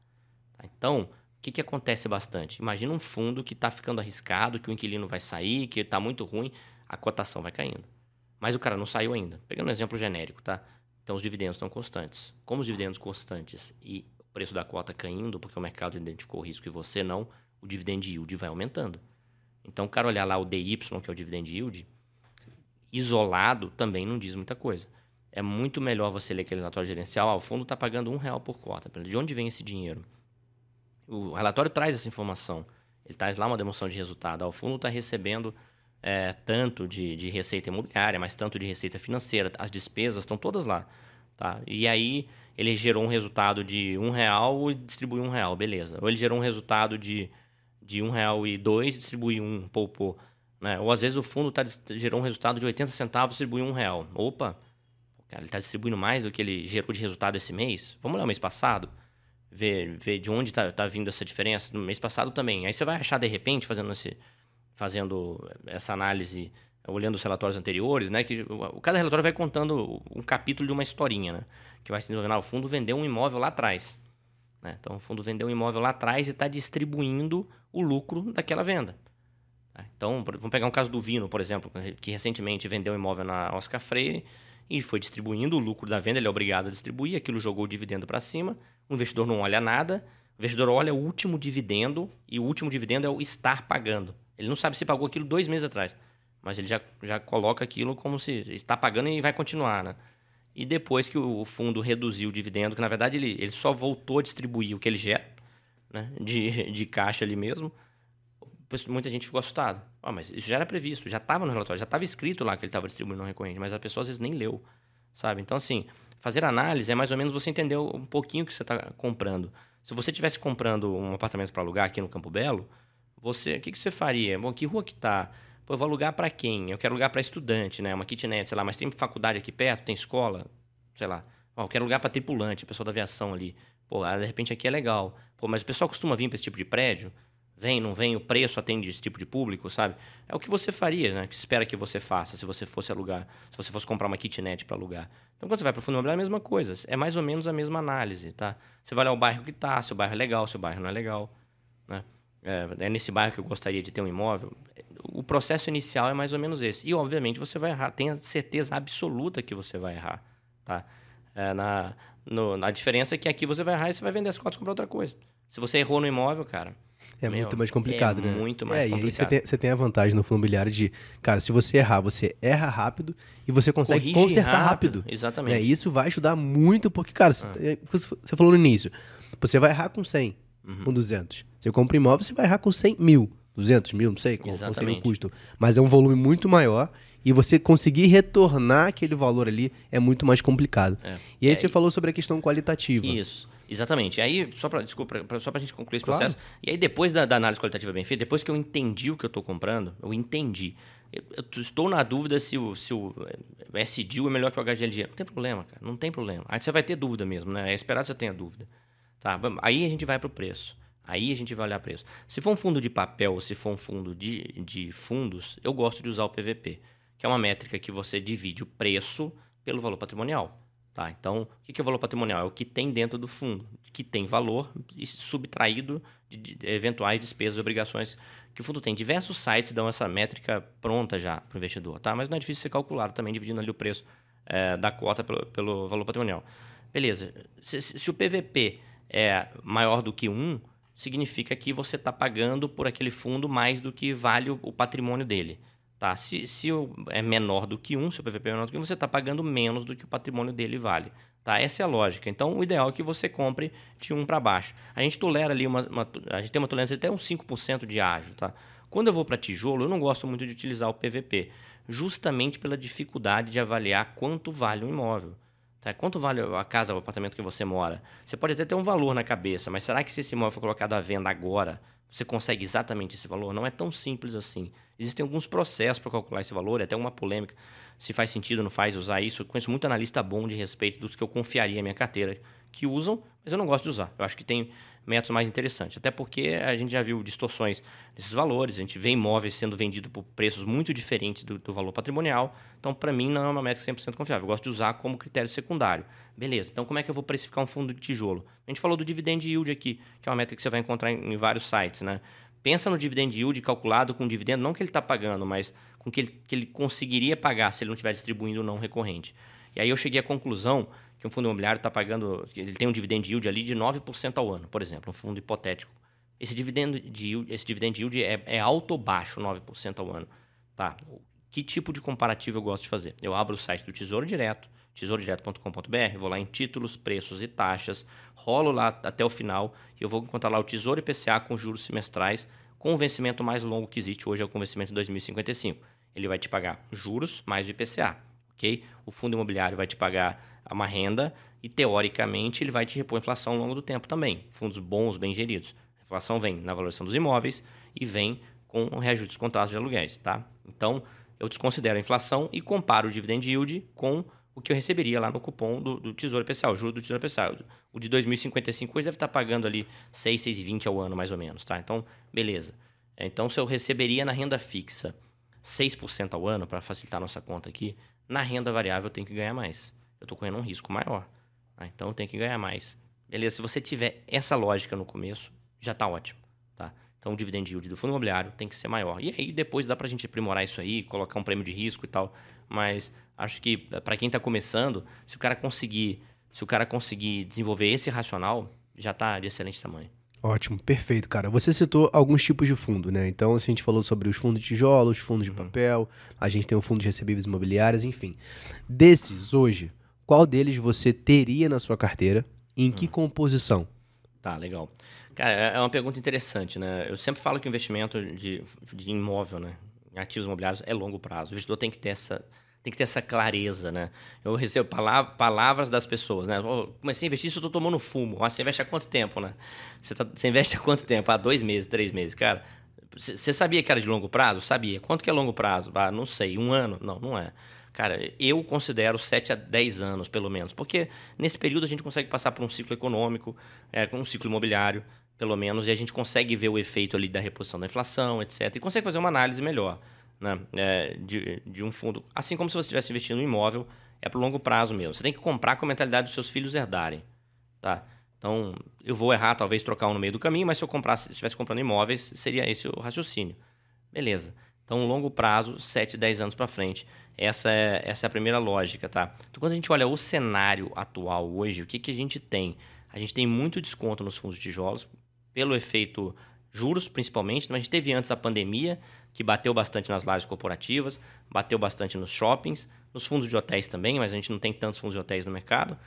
Tá? Então, o que, que acontece bastante? Imagina um fundo que está ficando arriscado, que o inquilino vai sair, que está muito ruim, a cotação vai caindo. Mas o cara não saiu ainda. Pegando um exemplo genérico, tá? Então os dividendos estão constantes. Como os dividendos constantes e o preço da cota caindo, porque o mercado identificou o risco e você não, o dividend yield vai aumentando. Então o cara olhar lá o DY, que é o dividend yield, isolado também não diz muita coisa. É muito melhor você ler aquele relatório gerencial, ah, o fundo está pagando um real por cota. De onde vem esse dinheiro? O relatório traz essa informação. Ele traz lá uma demonstração de resultado. O fundo está recebendo é, tanto de, de receita imobiliária, mas tanto de receita financeira. As despesas estão todas lá. Tá? E aí ele gerou um resultado de um real e distribuiu um real, beleza. Ou ele gerou um resultado de, de um real e dois e distribuiu um, poupou. Né? Ou às vezes o fundo tá, gerou um resultado de 80 centavos e distribuiu um real. Opa, cara, ele está distribuindo mais do que ele gerou de resultado esse mês. Vamos olhar o mês passado, ver, ver de onde está tá vindo essa diferença. No mês passado também. Aí você vai achar de repente, fazendo esse, fazendo essa análise, olhando os relatórios anteriores, né? Que cada relatório vai contando um capítulo de uma historinha, né? Que vai se desenvolvendo. Ah, o fundo vendeu um imóvel lá atrás. Né? Então, o fundo vendeu um imóvel lá atrás e está distribuindo o lucro daquela venda. Tá? Então, vamos pegar um caso do Vino, por exemplo, que recentemente vendeu um imóvel na Oscar Freire e foi distribuindo o lucro da venda, ele é obrigado a distribuir, aquilo jogou o dividendo para cima, o investidor não olha nada, o investidor olha o último dividendo e o último dividendo é o estar pagando. Ele não sabe se pagou aquilo dois meses atrás. Mas ele já, já coloca aquilo como se está pagando e vai continuar, né? E depois que o fundo reduziu o dividendo, que na verdade ele, ele só voltou a distribuir o que ele gera, né? De, de caixa ali mesmo, muita gente ficou assustada. Oh, mas isso já era previsto, já estava no relatório, já estava escrito lá que ele estava distribuindo não recorrente, mas a pessoa às vezes nem leu, sabe? Então, assim, fazer análise é mais ou menos você entender um pouquinho o que você está comprando. Se você estivesse comprando um apartamento para alugar aqui no Campo Belo, você, o que, que você faria? Bom, que rua que tá? Pô, eu vou alugar para quem? Eu quero alugar para estudante, né? Uma kitnet, sei lá, mas tem faculdade aqui perto, tem escola, sei lá. Ó, eu quero alugar para tripulante, pessoal da aviação ali. Pô, ah, de repente aqui é legal. Pô, mas o pessoal costuma vir para esse tipo de prédio? Vem, não vem, o preço atende esse tipo de público, sabe? É o que você faria, né? Que espera que você faça se você fosse alugar, se você fosse comprar uma kitnet para alugar. Então, quando você vai para o fundo imobiliário, é a mesma coisa. É mais ou menos a mesma análise, tá? Você vai olhar o bairro que tá, se o bairro é legal, se o bairro não é legal, né? é, é nesse bairro que eu gostaria de ter um imóvel. O processo inicial é mais ou menos esse. E, obviamente, você vai errar. Tenha certeza absoluta que você vai errar. Tá? É, na, no, na diferença é que aqui você vai errar e você vai vender as cotas e comprar outra coisa. Se você errou no imóvel, cara. É meu, muito mais complicado, é né? Muito mais é, complicado. E aí você tem, você tem, a vantagem no fundo imobiliário de, cara, se você errar, você erra rápido e você consegue Corrige consertar rápido. rápido. Exatamente. É, isso vai ajudar muito, porque, cara, ah. você falou no início, você vai errar com 100, uhum. com 200. Você compra um imóvel, você vai errar com 100 mil, 200 mil, não sei qual, qual seria o custo. Mas é um volume muito maior e você conseguir retornar aquele valor ali é muito mais complicado. É. E aí é, você e... falou sobre a questão qualitativa. Isso. Exatamente. Aí, só para desculpa, pra, só para a gente concluir esse claro. processo. E aí, depois da, da, análise qualitativa bem feita, depois que eu entendi o que eu estou comprando, eu entendi. Eu, eu, estou na dúvida se o, se o SDIL é melhor que o HGLG. Não tem problema, cara. Não tem problema. Aí você vai ter dúvida mesmo, né? É esperado que você tenha dúvida. Tá? Aí a gente vai para o preço. Aí a gente vai olhar preço. Se for um fundo de papel ou se for um fundo de, de fundos, eu gosto de usar o PVP, que é uma métrica que você divide o preço pelo valor patrimonial. Tá? Então, o que é valor patrimonial? É o que tem dentro do fundo, que tem valor subtraído de, eventuais despesas e obrigações que o fundo tem. Diversos sites dão essa métrica pronta já para o investidor, tá? mas não é difícil ser calculado também, dividindo ali o preço é, da cota pelo, pelo, valor patrimonial. Beleza. Se, se, o PVP é maior do que 1, significa que você está pagando por aquele fundo mais do que vale o, o patrimônio dele. Tá? Se, se é menor do que um, se o PVP é menor do que um, você está pagando menos do que o patrimônio dele vale. Tá? Essa é a lógica. Então, o ideal é que você compre de um para baixo. A gente tolera ali, uma, uma, a gente tem uma tolerância até uns 5% de ágio. Tá? Quando eu vou para tijolo, eu não gosto muito de utilizar o PVP, justamente pela dificuldade de avaliar quanto vale um imóvel. Tá? Quanto vale a casa, o apartamento que você mora? Você pode até ter um valor na cabeça, mas será que se esse imóvel for colocado à venda agora, você consegue exatamente esse valor? Não é tão simples assim. Existem alguns processos para calcular esse valor, é até uma polêmica se faz sentido ou não faz usar isso. Eu conheço muito analista bom de respeito dos que eu confiaria a minha carteira, que usam, mas eu não gosto de usar. Eu acho que tem métodos mais interessantes. Até porque a gente já viu distorções desses valores, a gente vê imóveis sendo vendidos por preços muito diferentes do, do valor patrimonial. Então, para mim, não é uma métrica 100% confiável. Eu gosto de usar como critério secundário. Beleza, então como é que eu vou precificar um fundo de tijolo? A gente falou do dividend yield aqui, que é uma métrica que você vai encontrar em, em vários sites, né? Pensa no dividend yield calculado com dividendo, não que ele está pagando, mas com que ele, que ele conseguiria pagar se ele não estiver distribuindo não recorrente. E aí eu cheguei à conclusão que um fundo imobiliário está pagando, ele tem um dividend yield ali de 9% ao ano, por exemplo, um fundo hipotético. Esse dividend yield, esse dividend yield é, é alto ou baixo, 9% ao ano? Tá. Que tipo de comparativo eu gosto de fazer? Eu abro o site do Tesouro Direto, tesourodireto.com.br, vou lá em títulos, preços e taxas, rolo lá até o final e eu vou encontrar lá o Tesouro IPCA com juros semestrais com o vencimento mais longo que existe hoje é o vencimento de 2055. Ele vai te pagar juros mais o IPCA, ok? O fundo imobiliário vai te pagar uma renda e, teoricamente, ele vai te repor a inflação ao longo do tempo também. Fundos bons, bem geridos. A inflação vem na valorização dos imóveis e vem com o reajuste contratos de aluguéis, tá? Então, eu desconsidero a inflação e comparo o dividend yield com o que eu receberia lá no cupom do, do Tesouro Especial, o juro do Tesouro Especial. O de 2055 hoje deve estar pagando ali 6, 6,20 ao ano, mais ou menos, tá? Então, beleza. Então, se eu receberia na renda fixa 6% ao ano, para facilitar nossa conta aqui, na renda variável eu tenho que ganhar mais eu estou correndo um risco maior. Tá? Então eu tenho que ganhar mais. Beleza, se você tiver essa lógica no começo, já está ótimo. Então o dividend yield do fundo imobiliário tem que ser maior. E aí depois dá para a gente aprimorar isso aí, colocar um prêmio de risco e tal. Mas acho que para quem está começando, se o cara conseguir, se o cara conseguir desenvolver esse racional, já está de excelente tamanho. Ótimo, perfeito, cara. Você citou alguns tipos de fundo, né? Então, a gente falou sobre os fundos de tijolo, os fundos de uhum. papel, a gente tem o fundo de recebíveis imobiliários, enfim. Desses, hoje, qual deles você teria na sua carteira? Em que hum. composição? Tá, legal. Cara, é, é uma pergunta interessante, né? Eu sempre falo que o investimento de, de imóvel, né? Em ativos imobiliários é longo prazo. O investidor tem que ter essa, tem que ter essa clareza, né? Eu recebo palavras, palavras das pessoas, né? Oh, comecei a investir, isso eu tô tomando fumo. Ah, você investe há quanto tempo, né? Você, tá, você investe há quanto tempo? Há dois meses, três meses. Cara, você sabia que era de longo prazo? Sabia. Quanto que é longo prazo? Ah, não sei. Um ano? Não, não é. Cara, eu considero 7 a 10 anos, pelo menos, porque nesse período a gente consegue passar por um ciclo econômico, é, um ciclo imobiliário, pelo menos, e a gente consegue ver o efeito ali da reposição da inflação, etc. E consegue fazer uma análise melhor né, é, de, de um fundo. Assim como se você estivesse investindo em imóvel, é para longo prazo mesmo. Você tem que comprar com a mentalidade dos seus filhos herdarem. Tá? Então, eu vou errar, talvez trocar um no meio do caminho, mas se eu comprasse, estivesse comprando imóveis, seria esse o raciocínio. Beleza. Então, longo prazo, 7, 10 anos para frente. Essa é, essa é a primeira lógica, tá? Então, quando a gente olha o cenário atual hoje, o que, que a gente tem? A gente tem muito desconto nos fundos de tijolos, pelo efeito juros, principalmente. A gente teve antes a pandemia, que bateu bastante nas lajes corporativas, bateu bastante nos shoppings, nos fundos de hotéis também, mas a gente não tem tantos fundos de hotéis no mercado.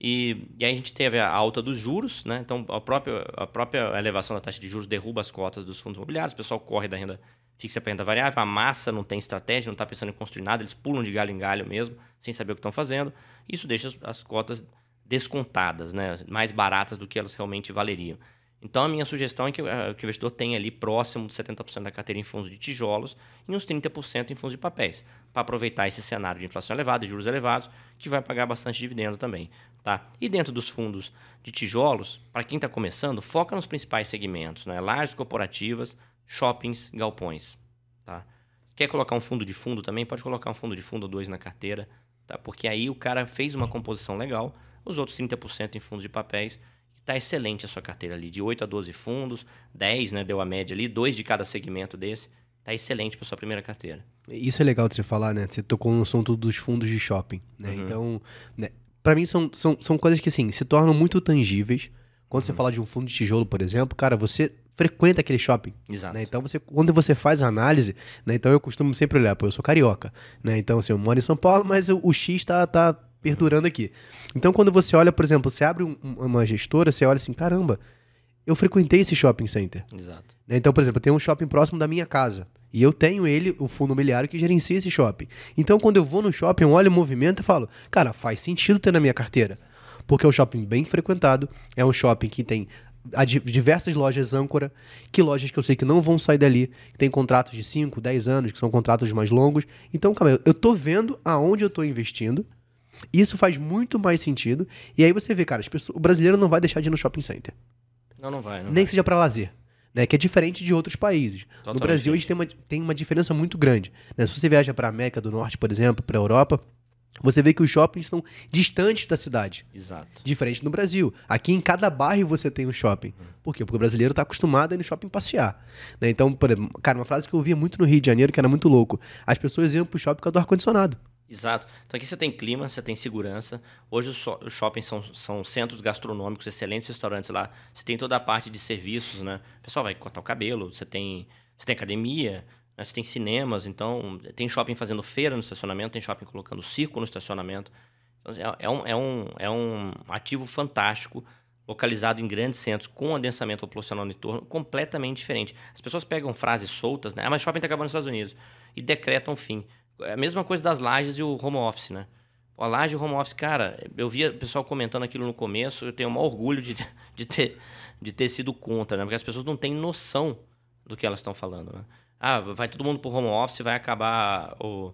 E, e aí a gente teve a alta dos juros, né? Então a própria, a própria elevação da taxa de juros derruba as cotas dos fundos imobiliários, o pessoal corre da renda fixa para renda variável, a massa não tem estratégia, não está pensando em construir nada, eles pulam de galho em galho mesmo, sem saber o que estão fazendo. Isso deixa as, as cotas descontadas, né? mais baratas do que elas realmente valeriam. Então, a minha sugestão é que, uh, que o investidor tenha ali próximo de 70% da carteira em fundos de tijolos e uns 30% em fundos de papéis, para aproveitar esse cenário de inflação elevada e juros elevados, que vai pagar bastante dividendo também. Tá? E dentro dos fundos de tijolos, para quem está começando, foca nos principais segmentos, né? lajes corporativas, shoppings, galpões. Tá? Quer colocar um fundo de fundo também? Pode colocar um fundo de fundo ou dois na carteira, tá? porque aí o cara fez uma composição legal, os outros 30% em fundos de papéis. Está excelente a sua carteira ali, de 8 a 12 fundos, 10 né, deu a média ali, dois de cada segmento desse. Está excelente para sua primeira carteira. Isso é legal de você falar, né? Você tocou no assunto dos fundos de shopping, né? Uhum. Então, né, para mim são, são, são coisas que, assim, se tornam muito tangíveis. Quando uhum. você fala de um fundo de tijolo, por exemplo, cara, você frequenta aquele shopping. Exato. Né? Então, você, quando você faz a análise, né? então eu costumo sempre olhar, pô, eu sou carioca, né? Então, assim, eu moro em São Paulo, mas o, o X está tá perdurando aqui. Então, quando você olha, por exemplo, você abre um, uma gestora, você olha assim, caramba, eu frequentei esse shopping center. Exato. Né? Então, por exemplo, eu tenho um shopping próximo da minha casa. E eu tenho ele, o fundo imobiliário, que gerencia esse shopping. Então, quando eu vou no shopping, eu olho o movimento e falo, cara, faz sentido ter na minha carteira. Porque é um shopping bem frequentado, é um shopping que tem diversas lojas âncora, que lojas que eu sei que não vão sair dali, que tem contratos de 5, 10 anos, que são contratos mais longos. Então, calma, eu, eu tô vendo aonde eu tô investindo Isso faz muito mais sentido. E aí você vê, cara, pessoas, o brasileiro não vai deixar de ir no shopping center. Não, não vai. Não Nem vai. que seja para lazer. Né, que é diferente de outros países. Totalmente no Brasil, a gente tem uma, tem uma diferença muito grande. Né? Se você viaja para a América do Norte, por exemplo, para a Europa, você vê que os shoppings são distantes da cidade. Exato. Diferente no Brasil. Aqui em cada bairro você tem um shopping. Por quê? Porque o brasileiro está acostumado a ir no shopping passear. Né? Então, por exemplo, cara, uma frase que eu ouvia muito no Rio de Janeiro, que era muito louco. As pessoas iam pro shopping por causa do ar-condicionado. Exato. Então aqui você tem clima, você tem segurança. Hoje os, shoppings são, são centros gastronômicos, excelentes restaurantes lá. Você tem toda a parte de serviços, né? O pessoal vai cortar o cabelo, você tem, você tem academia, né? você tem cinemas, então tem shopping fazendo feira no estacionamento, tem shopping colocando circo no estacionamento. Então, é, é, um, é, um, é um ativo fantástico, localizado em grandes centros, com adensamento populacional no entorno, completamente diferente. As pessoas pegam frases soltas, né? Ah, mas shopping está acabando nos Estados Unidos. E decretam fim. É a mesma coisa das lajes e o home office, né? A laje e o home office, cara, eu via o pessoal comentando aquilo no começo, eu tenho o maior orgulho de, *laughs* de, ter, de ter sido contra, né? Porque as pessoas não têm noção do que elas estão falando, né? Ah, vai todo mundo pro home office, vai acabar o,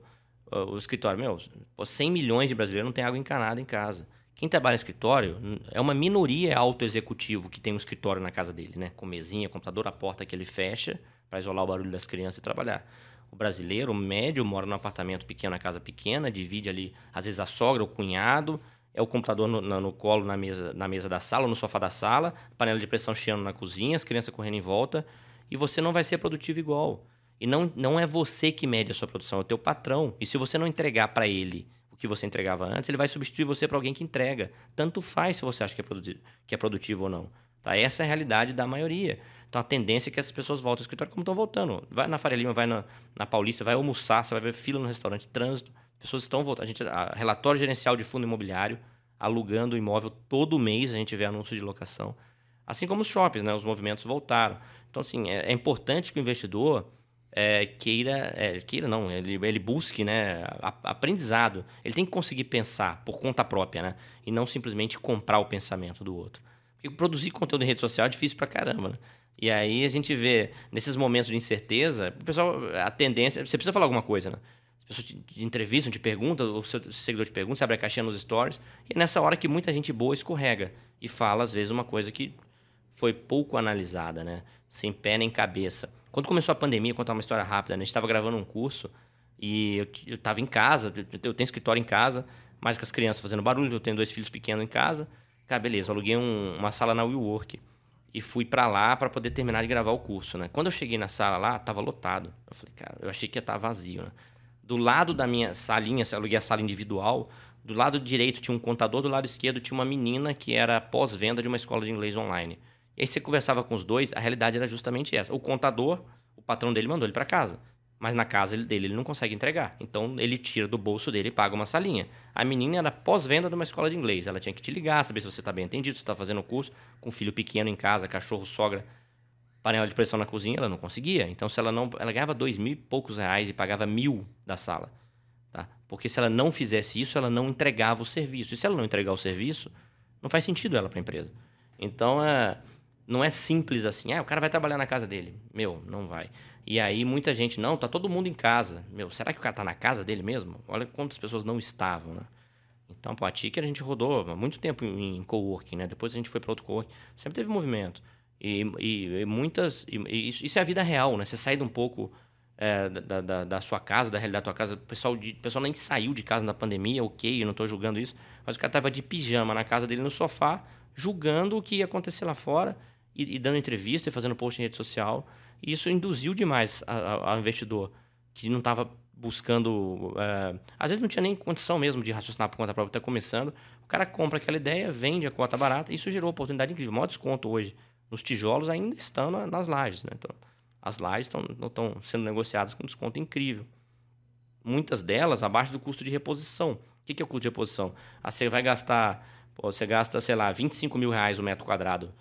o, o escritório. Meu, pô, 100 milhões de brasileiros não tem água encanada em casa. Quem trabalha em escritório é uma minoria auto-executivo que tem um escritório na casa dele, né? Com mesinha, computador, a porta que ele fecha para isolar o barulho das crianças e trabalhar. O brasileiro, o médio, mora num apartamento pequeno, na casa pequena, divide ali, às vezes, a sogra, o cunhado, é o computador no, no, no colo na mesa, na mesa da sala, no sofá da sala, panela de pressão chiando na cozinha, as crianças correndo em volta, e você não vai ser produtivo igual. E não, não é você que mede a sua produção, é o teu patrão. E se você não entregar para ele o que você entregava antes, ele vai substituir você para alguém que entrega. Tanto faz se você acha que é produtivo, que é produtivo ou não. Tá? Essa é a realidade da maioria. Então a tendência é que essas pessoas voltem ao escritório como estão voltando. Vai na Faria Lima, vai na, na Paulista, vai almoçar, você vai ver fila no restaurante, trânsito. Pessoas estão voltando. A gente, a, relatório gerencial de fundo imobiliário, alugando imóvel todo mês, a gente vê anúncio de locação. Assim como os shoppings, né? Os movimentos voltaram. Então, assim, é, é importante que o investidor é, queira, é, queira não, ele, ele busque né, a, aprendizado. Ele tem que conseguir pensar por conta própria, né? E não simplesmente comprar o pensamento do outro. Porque produzir conteúdo em rede social é difícil pra caramba, né? E aí a gente vê, nesses momentos de incerteza, o pessoal, a tendência. Você precisa falar alguma coisa, né? As pessoas te, entrevistam, te perguntam, o seu seguidor te pergunta, você abre a caixinha nos stories. E é nessa hora que muita gente boa escorrega e fala, às vezes, uma coisa que foi pouco analisada, né? Sem pé nem cabeça. Quando começou a pandemia, vou contar uma história rápida, né? A gente estava gravando um curso e eu estava em casa, eu tenho escritório em casa, mais com as crianças fazendo barulho, eu tenho dois filhos pequenos em casa. Cara, beleza, aluguei um, uma sala na WeWork e fui para lá para poder terminar de gravar o curso, né? Quando eu cheguei na sala lá, tava lotado. Eu falei, cara, eu achei que ia estar tá vazio, né? Do lado da minha salinha, eu aluguei a sala individual, do lado direito tinha um contador, do lado esquerdo tinha uma menina que era pós-venda de uma escola de inglês online. E aí você conversava com os dois, a realidade era justamente essa. O contador, o patrão dele mandou ele para casa. Mas na casa dele ele não consegue entregar. Então ele tira do bolso dele e paga uma salinha. A menina era pós-venda de uma escola de inglês. Ela tinha que te ligar, saber se você está bem atendido, se está fazendo o curso, com filho pequeno em casa, cachorro, sogra, panela de pressão na cozinha, ela não conseguia. Então se ela não, ela ganhava dois mil e poucos reais e pagava mil da sala, tá? Porque se ela não fizesse isso, ela não entregava o serviço. E se ela não entregar o serviço, não faz sentido ela para a empresa. Então é não é simples assim. Ah, o cara vai trabalhar na casa dele. Meu, não vai. E aí muita gente, não, tá todo mundo em casa. Meu, será que o cara tá na casa dele mesmo? Olha quantas pessoas não estavam, né? Então, pô, a Ticker a gente rodou muito tempo em, em coworking, né? Depois a gente foi para outro coworking. Sempre teve movimento. E, e, e muitas... E, isso, isso, é a vida real, né? Você sai de um pouco é, da, da, da, sua casa, da realidade da tua casa. O pessoal, de, o pessoal nem saiu de casa na pandemia, ok, eu não tô julgando isso. Mas o cara tava de pijama na casa dele, no sofá, julgando o que ia acontecer lá fora e, e dando entrevista e fazendo post em rede social. Isso induziu demais ao investidor que não estava buscando. É, às vezes não tinha nem condição mesmo de raciocinar por conta própria, está começando. O cara compra aquela ideia, vende a cota barata, isso gerou oportunidade incrível. O maior desconto hoje nos tijolos ainda estão na, nas lajes. Né? Então, as lajes estão, sendo negociadas com desconto incrível. Muitas delas abaixo do custo de reposição. O que, que é o custo de reposição? Ah, você vai gastar, você gasta, sei lá, 25 mil reais o metro quadrado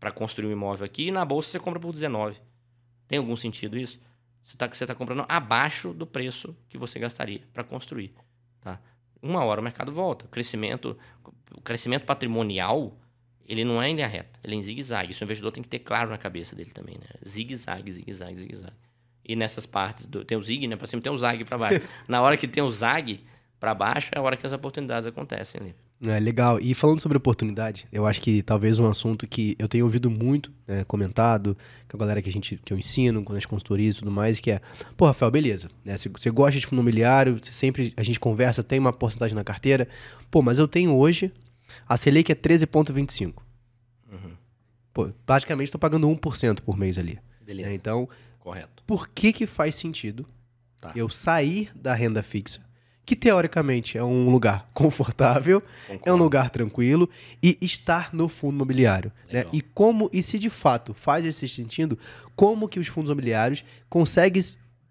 para construir um imóvel aqui, e na bolsa você compra por 19. Tem algum sentido isso? Você está você tá comprando abaixo do preço que você gastaria para construir. Tá? Uma hora o mercado volta. O crescimento, o crescimento patrimonial, ele não é em linha reta, ele é em zigue-zague. Isso o investidor tem que ter claro na cabeça dele também. Né? Zigue-zague, zigue-zague, zigue-zague. E nessas partes, do, tem o zig, né? Para cima tem o zag para baixo. *laughs* na hora que tem o zag, para baixo é a hora que as oportunidades acontecem ali. É legal. E falando sobre oportunidade, eu acho que talvez um assunto que eu tenho ouvido muito, né, comentado, com a galera que a gente que eu ensino, com as consultorias e tudo mais, que é, pô, Rafael, beleza, né? Você, você gosta de fundo imobiliário, sempre a gente conversa, tem uma porcentagem na carteira. Pô, mas eu tenho hoje a Selic é 13,25. Uhum. Pô, praticamente estou pagando 1% por mês ali. Beleza. Né? Então, correto. Por que que faz sentido tá. eu sair da renda fixa que teoricamente é um lugar *laughs* confortável, Concordo. é um lugar tranquilo e estar no fundo imobiliário. Né? E como, e se de fato faz esse sentido, como que os fundos imobiliários conseguem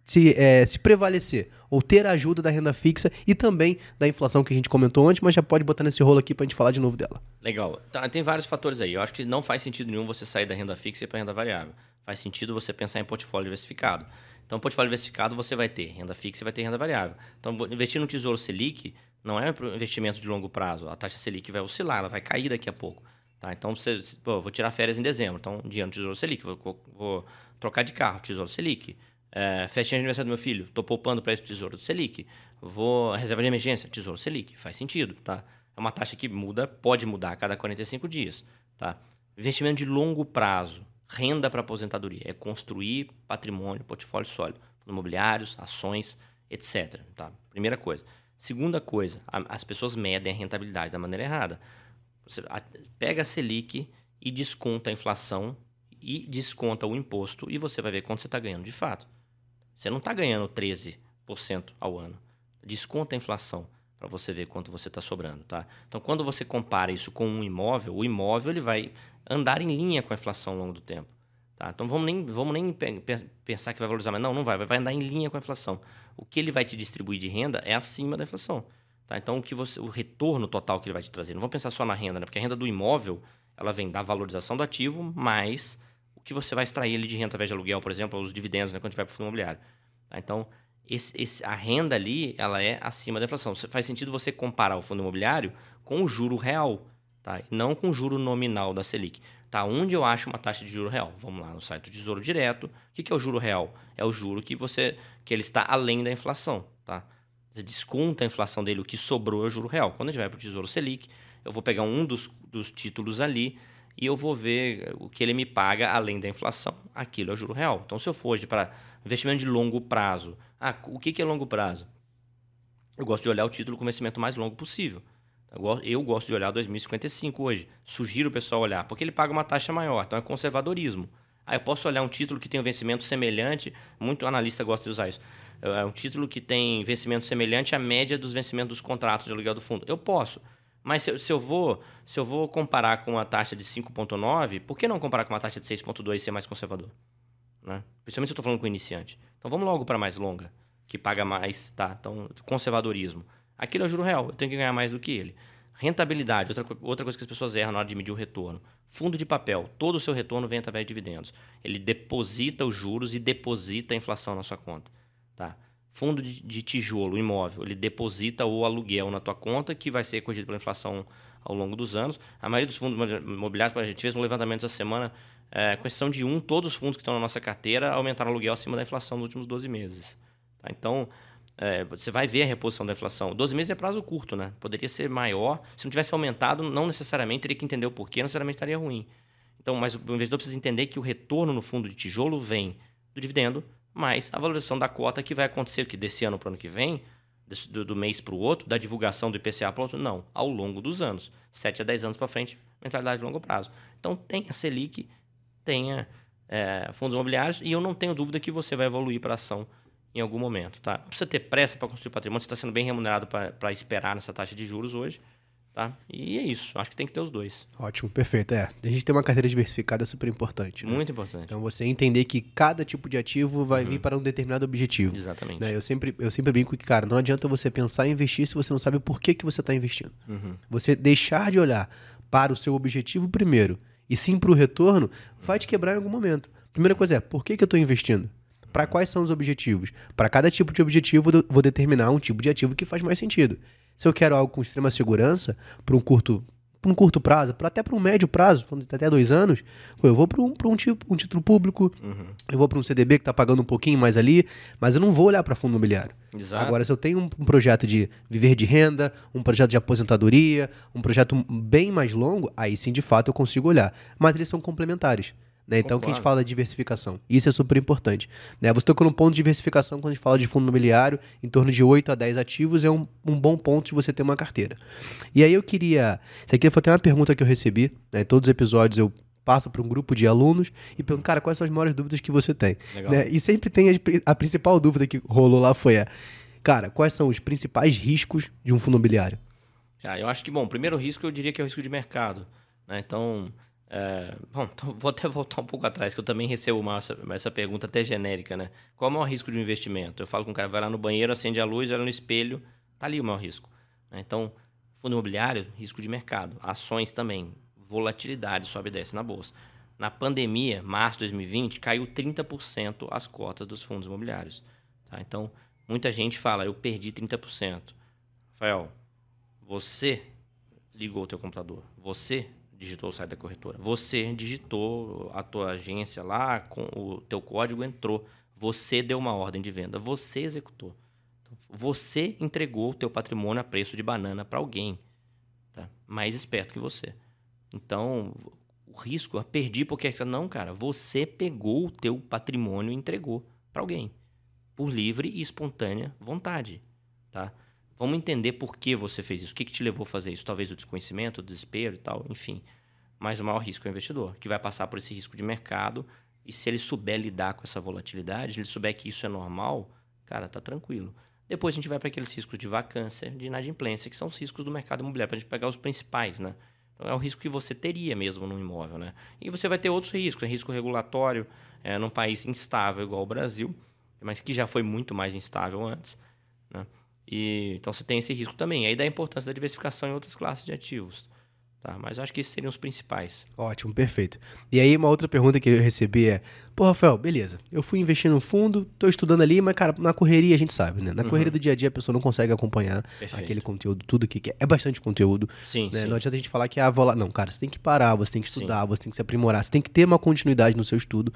se, é, se prevalecer ou ter a ajuda da renda fixa e também da inflação que a gente comentou antes, mas já pode botar nesse rolo aqui para a gente falar de novo dela. Legal. Tá, tem vários fatores aí. Eu acho que não faz sentido nenhum você sair da renda fixa e para renda variável. Faz sentido você pensar em portfólio diversificado. Então, portfólio diversificado você vai ter renda fixa e vai ter renda variável. Então, investir no Tesouro Selic não é para investimento de longo prazo. A taxa Selic vai oscilar, ela vai cair daqui a pouco. Tá? Então, você, pô, vou tirar férias em dezembro. Então, dinheiro no Tesouro Selic. Vou, vou trocar de carro, Tesouro Selic. É, festinha de aniversário do meu filho, estou poupando para esse Tesouro Selic. Vou reserva de emergência, Tesouro Selic. Faz sentido, tá? É uma taxa que muda, pode mudar a cada 45 dias, tá? Investimento de longo prazo renda para aposentadoria, é construir patrimônio, portfólio sólido, imobiliários, ações, etc. Tá? Primeira coisa. Segunda coisa, a, as pessoas medem a rentabilidade da maneira errada. Você a, pega a Selic e desconta a inflação e desconta o imposto e você vai ver quanto você está ganhando de fato. Você não está ganhando 13% ao ano. Desconta a inflação para você ver quanto você está sobrando, tá? Então, quando você compara isso com um imóvel, o imóvel ele vai andar em linha com a inflação ao longo do tempo. Tá? Então vamos nem, vamos nem pensar que vai valorizar, mas não, não vai, vai andar em linha com a inflação. O que ele vai te distribuir de renda é acima da inflação. Tá? Então o que você, o retorno total que ele vai te trazer, não vamos pensar só na renda, né? porque a renda do imóvel ela vem da valorização do ativo mais o que você vai extrair ele de renda através de aluguel, por exemplo, os dividendos né, quando vai para o fundo imobiliário. Tá? Então esse, esse, a renda ali ela é acima da inflação. Faz sentido você comparar o fundo imobiliário com o juro real tá? não com juro nominal da Selic. Tá? Onde eu acho uma taxa de juro real? Vamos lá no site do Tesouro Direto. O que, é o juro real? É o juro que você que ele está além da inflação. Tá? Você desconta a inflação dele, o que sobrou é o juro real. Quando a gente vai para o Tesouro Selic, eu vou pegar um dos, dos títulos ali e eu vou ver o que ele me paga além da inflação. Aquilo é o juro real. Então, se eu for hoje para investimento de longo prazo, ah, o que, que é longo prazo? Eu gosto de olhar o título com vencimento mais longo possível. Eu gosto de olhar 2055 hoje. Sugiro o pessoal olhar, porque ele paga uma taxa maior, então é conservadorismo. Aí eu posso olhar um título que tem um vencimento semelhante, muito analista gosta de usar isso. É um título que tem vencimento semelhante à média dos vencimentos dos contratos de aluguel do fundo. Eu posso. Mas se eu, se eu vou, se eu vou comparar com uma taxa de 5,9, por que não comparar com uma taxa de 6,2 e ser mais conservador? Né? Principalmente se eu estou falando com iniciante. Então vamos logo para mais longa, que paga mais, tá? Então, conservadorismo. Aquilo é juro real, eu tenho que ganhar mais do que ele. Rentabilidade, outra, outra coisa que as pessoas erram na hora de medir o retorno. Fundo de papel, todo o seu retorno vem através de dividendos. Ele deposita os juros e deposita a inflação na sua conta. Tá? Fundo de, de tijolo, imóvel, ele deposita o aluguel na tua conta, que vai ser corrigido pela inflação ao longo dos anos. A maioria dos fundos imobiliários, a gente fez um levantamento essa semana, é, com exceção de um, todos os fundos que estão na nossa carteira aumentaram o aluguel acima da inflação nos últimos 12 meses. Tá? Então, é, você vai ver a reposição da inflação. 12 meses é prazo curto, né? Poderia ser maior. Se não tivesse aumentado, não necessariamente teria que entender o porquê, não necessariamente estaria ruim. Então, mas o investidor precisa entender que o retorno no fundo de tijolo vem do dividendo, mais a valorização da cota que vai acontecer que desse ano para o ano que vem, do, do mês para o outro, da divulgação do IPCA para o outro, não, ao longo dos anos. 7 a 10 anos para frente, mentalidade de longo prazo. Então, tenha Selic, tenha é, fundos imobiliários, e eu não tenho dúvida que você vai evoluir para ação em algum momento. Tá? Não precisa ter pressa para construir patrimônio, você está sendo bem remunerado para esperar nessa taxa de juros hoje. Tá? E é isso, acho que tem que ter os dois. Ótimo, perfeito. É, a gente tem uma carteira diversificada é super importante. Né? Muito importante. Então você entender que cada tipo de ativo vai uhum. vir para um determinado objetivo. Exatamente. Né? Eu, sempre, eu sempre brinco que, cara, não adianta você pensar em investir se você não sabe por que, que você está investindo. Uhum. Você deixar de olhar para o seu objetivo primeiro e sim para o retorno, vai te quebrar em algum momento. Primeira coisa é, por que, que eu estou investindo? Para quais são os objetivos? Para cada tipo de objetivo, eu vou determinar um tipo de ativo que faz mais sentido. Se eu quero algo com extrema segurança, por um curto um curto prazo, até para um médio prazo, até dois anos, eu vou para um, um, tipo, um título público, uhum. eu vou para um CDB que está pagando um pouquinho mais ali, mas eu não vou olhar para fundo imobiliário. Exato. Agora, se eu tenho um, um, projeto de viver de renda, um projeto de aposentadoria, um projeto bem mais longo, aí sim, de fato, eu consigo olhar. Mas eles são complementares. Né? Então, que a gente fala de diversificação. Isso é super importante. Né? Você tocou no ponto de diversificação quando a gente fala de fundo imobiliário, em torno de 8 a 10 ativos, é um, um bom ponto de você ter uma carteira. E aí eu queria. Isso aqui foi até uma pergunta que eu recebi. Né? Todos os episódios eu passo para um grupo de alunos e pergunto, cara, quais são as maiores dúvidas que você tem? Né? E sempre tem a, a, principal dúvida que rolou lá foi a, cara, quais são os principais riscos de um fundo imobiliário? Ah, eu acho que, bom, o primeiro risco eu diria que é o risco de mercado. Né? Então, é, bom, então vou até voltar um pouco atrás, que eu também recebo uma, essa, pergunta até genérica, né? Qual é o maior risco de um investimento? Eu falo com o cara, vai lá no banheiro, acende a luz, olha no espelho, tá ali o maior risco. Né? Então, fundo imobiliário, risco de mercado. Ações também, volatilidade, sobe e desce na bolsa. Na pandemia, março de 2020, caiu 30% as cotas dos fundos imobiliários. Tá? Então, muita gente fala, eu perdi 30%. Rafael, você ligou o teu computador, você digitou o site da corretora. Você digitou a tua agência lá, com o teu código entrou. Você deu uma ordem de venda. Você executou. Você entregou o teu patrimônio a preço de banana para alguém. Tá? Mais esperto que você. Então, o risco, eu perdi porque... Não, cara. Você pegou o teu patrimônio e entregou para alguém. Por livre e espontânea vontade. Tá? Vamos entender por que você fez isso. O que, que te levou a fazer isso? Talvez o desconhecimento, o desespero e tal, enfim. Mas o maior risco é o investidor, que vai passar por esse risco de mercado. E se ele souber lidar com essa volatilidade, ele souber que isso é normal, cara, tá tranquilo. Depois a gente vai para aqueles riscos de vacância, de inadimplência, que são os riscos do mercado imobiliário, para a gente pegar os principais, né? Então é o risco que você teria mesmo no imóvel, né? E você vai ter outros riscos, é risco regulatório, é, num país instável igual o Brasil, mas que já foi muito mais instável antes, né? E, então você tem esse risco também. Aí dá a importância da diversificação em outras classes de ativos. Tá, mas acho que esses seriam os principais. Ótimo, perfeito. E aí, uma outra pergunta que eu recebi é: Pô, Rafael, beleza, eu fui investir no fundo, tô estudando ali, mas, cara, na correria a gente sabe, né? Na uhum. correria do dia a dia a pessoa não consegue acompanhar perfeito. aquele conteúdo, tudo que quer. É bastante conteúdo. Sim, né? sim. Não adianta a gente falar que, ah, vou lá. Não, cara, você tem que parar, você tem que estudar, sim. você tem que se aprimorar, você tem que ter uma continuidade no seu estudo.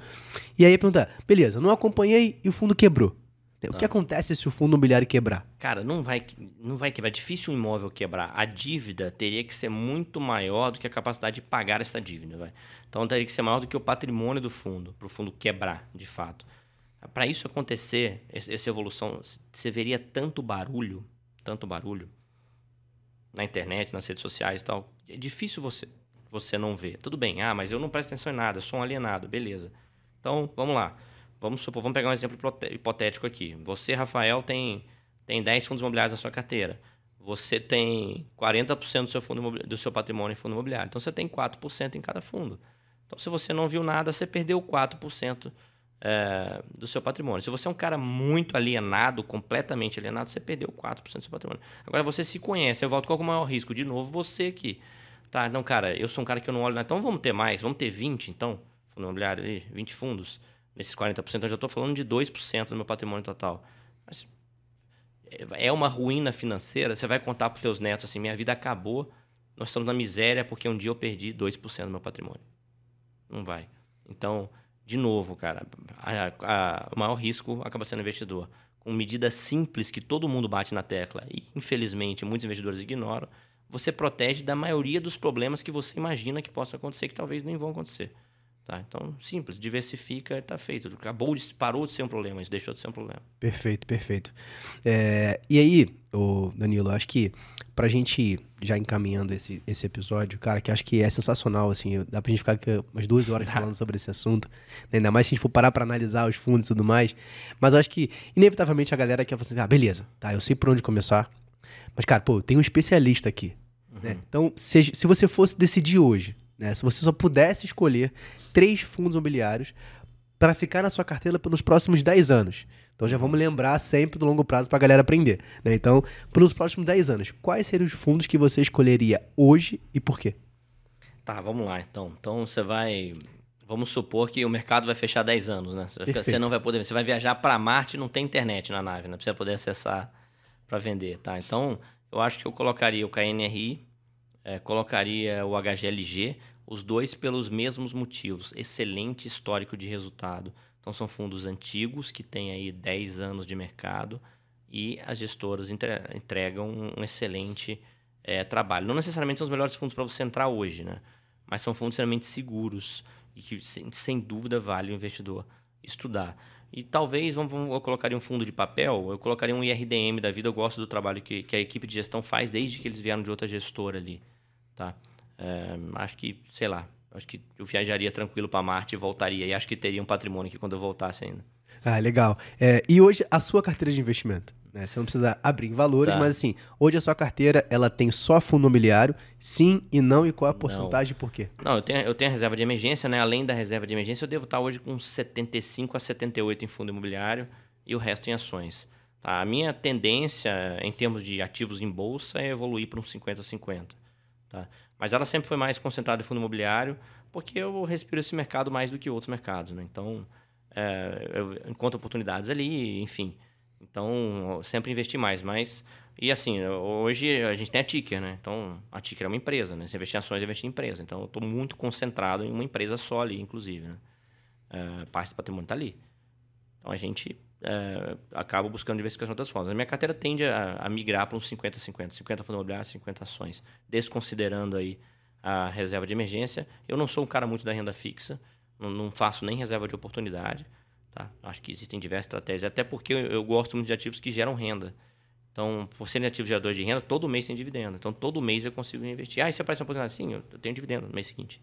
E aí, pergunta: beleza, não acompanhei e o fundo quebrou. O que tá. acontece se o fundo imobiliário quebrar? Cara, não vai, não vai quebrar. É difícil um imóvel quebrar. A dívida teria que ser muito maior do que a capacidade de pagar essa dívida. Vai. Então teria que ser maior do que o patrimônio do fundo, para o fundo quebrar, de fato. Para isso acontecer, essa evolução, você veria tanto barulho, tanto barulho na internet, nas redes sociais e tal. É difícil você, você não ver. Tudo bem, ah, mas eu não presto atenção em nada, sou um alienado, beleza. Então, vamos lá. Vamos supor, vamos pegar um exemplo hipotético aqui. Você, Rafael, tem, tem 10 fundos imobiliários na sua carteira. Você tem 40% do seu, fundo do seu patrimônio em fundo imobiliário. Então, você tem 4% em cada fundo. Então, se você não viu nada, você perdeu 4% é, do seu patrimônio. Se você é um cara muito alienado, completamente alienado, você perdeu 4% do seu patrimônio. Agora, você se conhece. Eu volto qual é o maior risco? De novo, você aqui. Tá, então, cara, eu sou um cara que eu não olho nada. Então, vamos ter mais. Vamos ter 20, então, fundo imobiliário, 20 fundos nesses 40%, eu já estou falando de 2% do meu patrimônio total. Mas é uma ruína financeira. Você vai contar para os teus netos assim: minha vida acabou, nós estamos na miséria porque um dia eu perdi 2% do meu patrimônio. Não vai. Então, de novo, cara, a, a, o maior risco acaba sendo o investidor. Com medidas simples que todo mundo bate na tecla e, infelizmente, muitos investidores ignoram, você protege da maioria dos problemas que você imagina que possa acontecer, que talvez nem vão acontecer. Tá? Então, simples, diversifica, está feito. Acabou de, parou de ser um problema, isso deixou de ser um problema. Perfeito, perfeito. É, e aí, ô Danilo, acho que pra gente já encaminhando esse, esse episódio, cara, que acho que é sensacional, assim, dá pra gente ficar aqui umas duas horas *laughs* falando sobre esse assunto, né? ainda mais se a gente for parar pra analisar os fundos e tudo mais, mas acho que, inevitavelmente, a galera quer falar assim, ah, beleza, tá, eu sei por onde começar, mas, cara, pô, tem um especialista aqui, uhum. né? Então, se, se você fosse decidir hoje, né? Se você só pudesse escolher três fundos imobiliários para ficar na sua carteira pelos próximos 10 anos. Então já vamos lembrar sempre do longo prazo para a galera aprender. Né? Então, pelos próximos 10 anos, quais seriam os fundos que você escolheria hoje e por quê? Tá, vamos lá então. Então você vai. Vamos supor que o mercado vai fechar 10 anos, né? Você, ficar, você não vai poder. Você vai viajar para Marte e não tem internet na nave, né? Pra você poder acessar para vender, tá? Então, eu acho que eu colocaria o KNRI, é, colocaria o HGLG, os dois pelos mesmos motivos. Excelente histórico de resultado. Então, são fundos antigos que têm aí 10 anos de mercado e as gestoras entregam um excelente é, trabalho. Não necessariamente são os melhores fundos para você entrar hoje, né? mas são fundos extremamente seguros e que, sem, sem dúvida, vale o investidor estudar. E talvez, vamos, vamos, eu colocaria um fundo de papel, eu colocaria um IRDM da vida. Eu gosto do trabalho que, que a equipe de gestão faz desde que eles vieram de outra gestora ali. Tá? É, acho que, sei lá, acho que eu viajaria tranquilo para Marte e voltaria. E acho que teria um patrimônio aqui quando eu voltasse ainda. Ah, legal. É, e hoje, a sua carteira de investimento? Né? Você não precisa abrir em valores, tá. mas assim, hoje a sua carteira ela tem só fundo imobiliário, sim e não, e qual é a porcentagem e por quê? Não, eu tenho, eu tenho a reserva de emergência, né? Além da reserva de emergência, eu devo estar hoje com 75 a 78 em fundo imobiliário e o resto em ações. Tá? A minha tendência em termos de ativos em bolsa é evoluir para uns 50 a 50. Tá? Mas ela sempre foi mais concentrada em fundo imobiliário, porque eu respiro esse mercado mais do que outros mercados. Né? Então, é, eu encontro oportunidades ali, enfim. Então, sempre investi mais. Mas, e assim, hoje a gente tem a Ticker, né? Então, a Ticker é uma empresa, né? Você investir em ações, investir em empresa. Então, eu estou muito concentrado em uma empresa só ali, inclusive, né? É, parte do patrimônio está ali. Então, a gente é, acaba buscando diversificação de outras formas. A minha carteira tende a, a migrar para uns 50-50. 50 fundo imobiliário, 50 ações. Desconsiderando aí a reserva de emergência. Eu não sou um cara muito da renda fixa. Não, não faço nem reserva de oportunidade. Tá? Acho que existem diversas estratégias, até porque eu, eu, gosto muito de ativos que geram renda. Então, por serem ativos geradores de renda, todo mês tem dividendo. Então, todo mês eu consigo investir. Ah, e se aparece uma oportunidade? Sim, eu tenho dividendo no mês seguinte,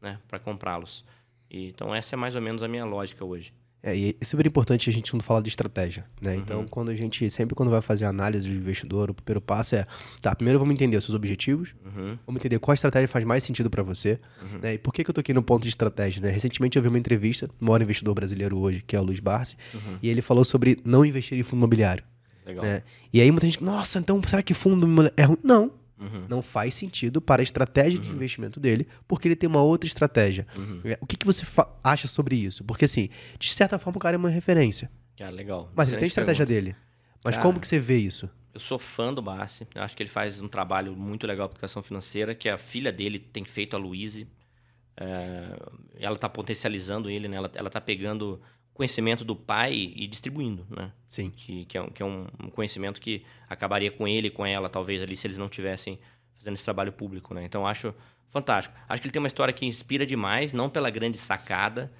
né? Para comprá-los. Então, essa é mais ou menos a minha lógica hoje. É, e é super importante a gente quando fala de estratégia, né? Uhum. Então, quando a gente, sempre quando vai fazer análise do investidor, o primeiro passo é, tá, primeiro vamos entender os seus objetivos, uhum. vamos entender qual estratégia faz mais sentido para você, uhum. né? E por que, que eu tô aqui no ponto de estratégia, né? Recentemente eu vi uma entrevista, maior investidor brasileiro hoje, que é o Luiz Barsi, uhum. e ele falou sobre não investir em fundo imobiliário. Legal. Né? E aí muita gente, nossa, então será que fundo é ruim? Não, Uhum. Não faz sentido para a estratégia uhum. de investimento dele, porque ele tem uma outra estratégia. Uhum. É, o que, que você acha sobre isso? Porque, assim, de certa forma, o cara é uma referência. Ah, legal. Mas ele tem a estratégia pergunta. dele. Mas cara, como que você vê isso? Eu sou fã do Bassi. Acho que ele faz um trabalho muito legal para educação financeira, que a filha dele tem feito, a Luíse. É, ela está potencializando ele, né? Ela, ela tá pegando conhecimento do pai e distribuindo, né? Sim. Que, que é, um, que é um conhecimento que acabaria com ele e com ela, talvez, ali, se eles não tivessem fazendo esse trabalho público, né? Então, acho fantástico. Acho que ele tem uma história que inspira demais, não pela grande sacada.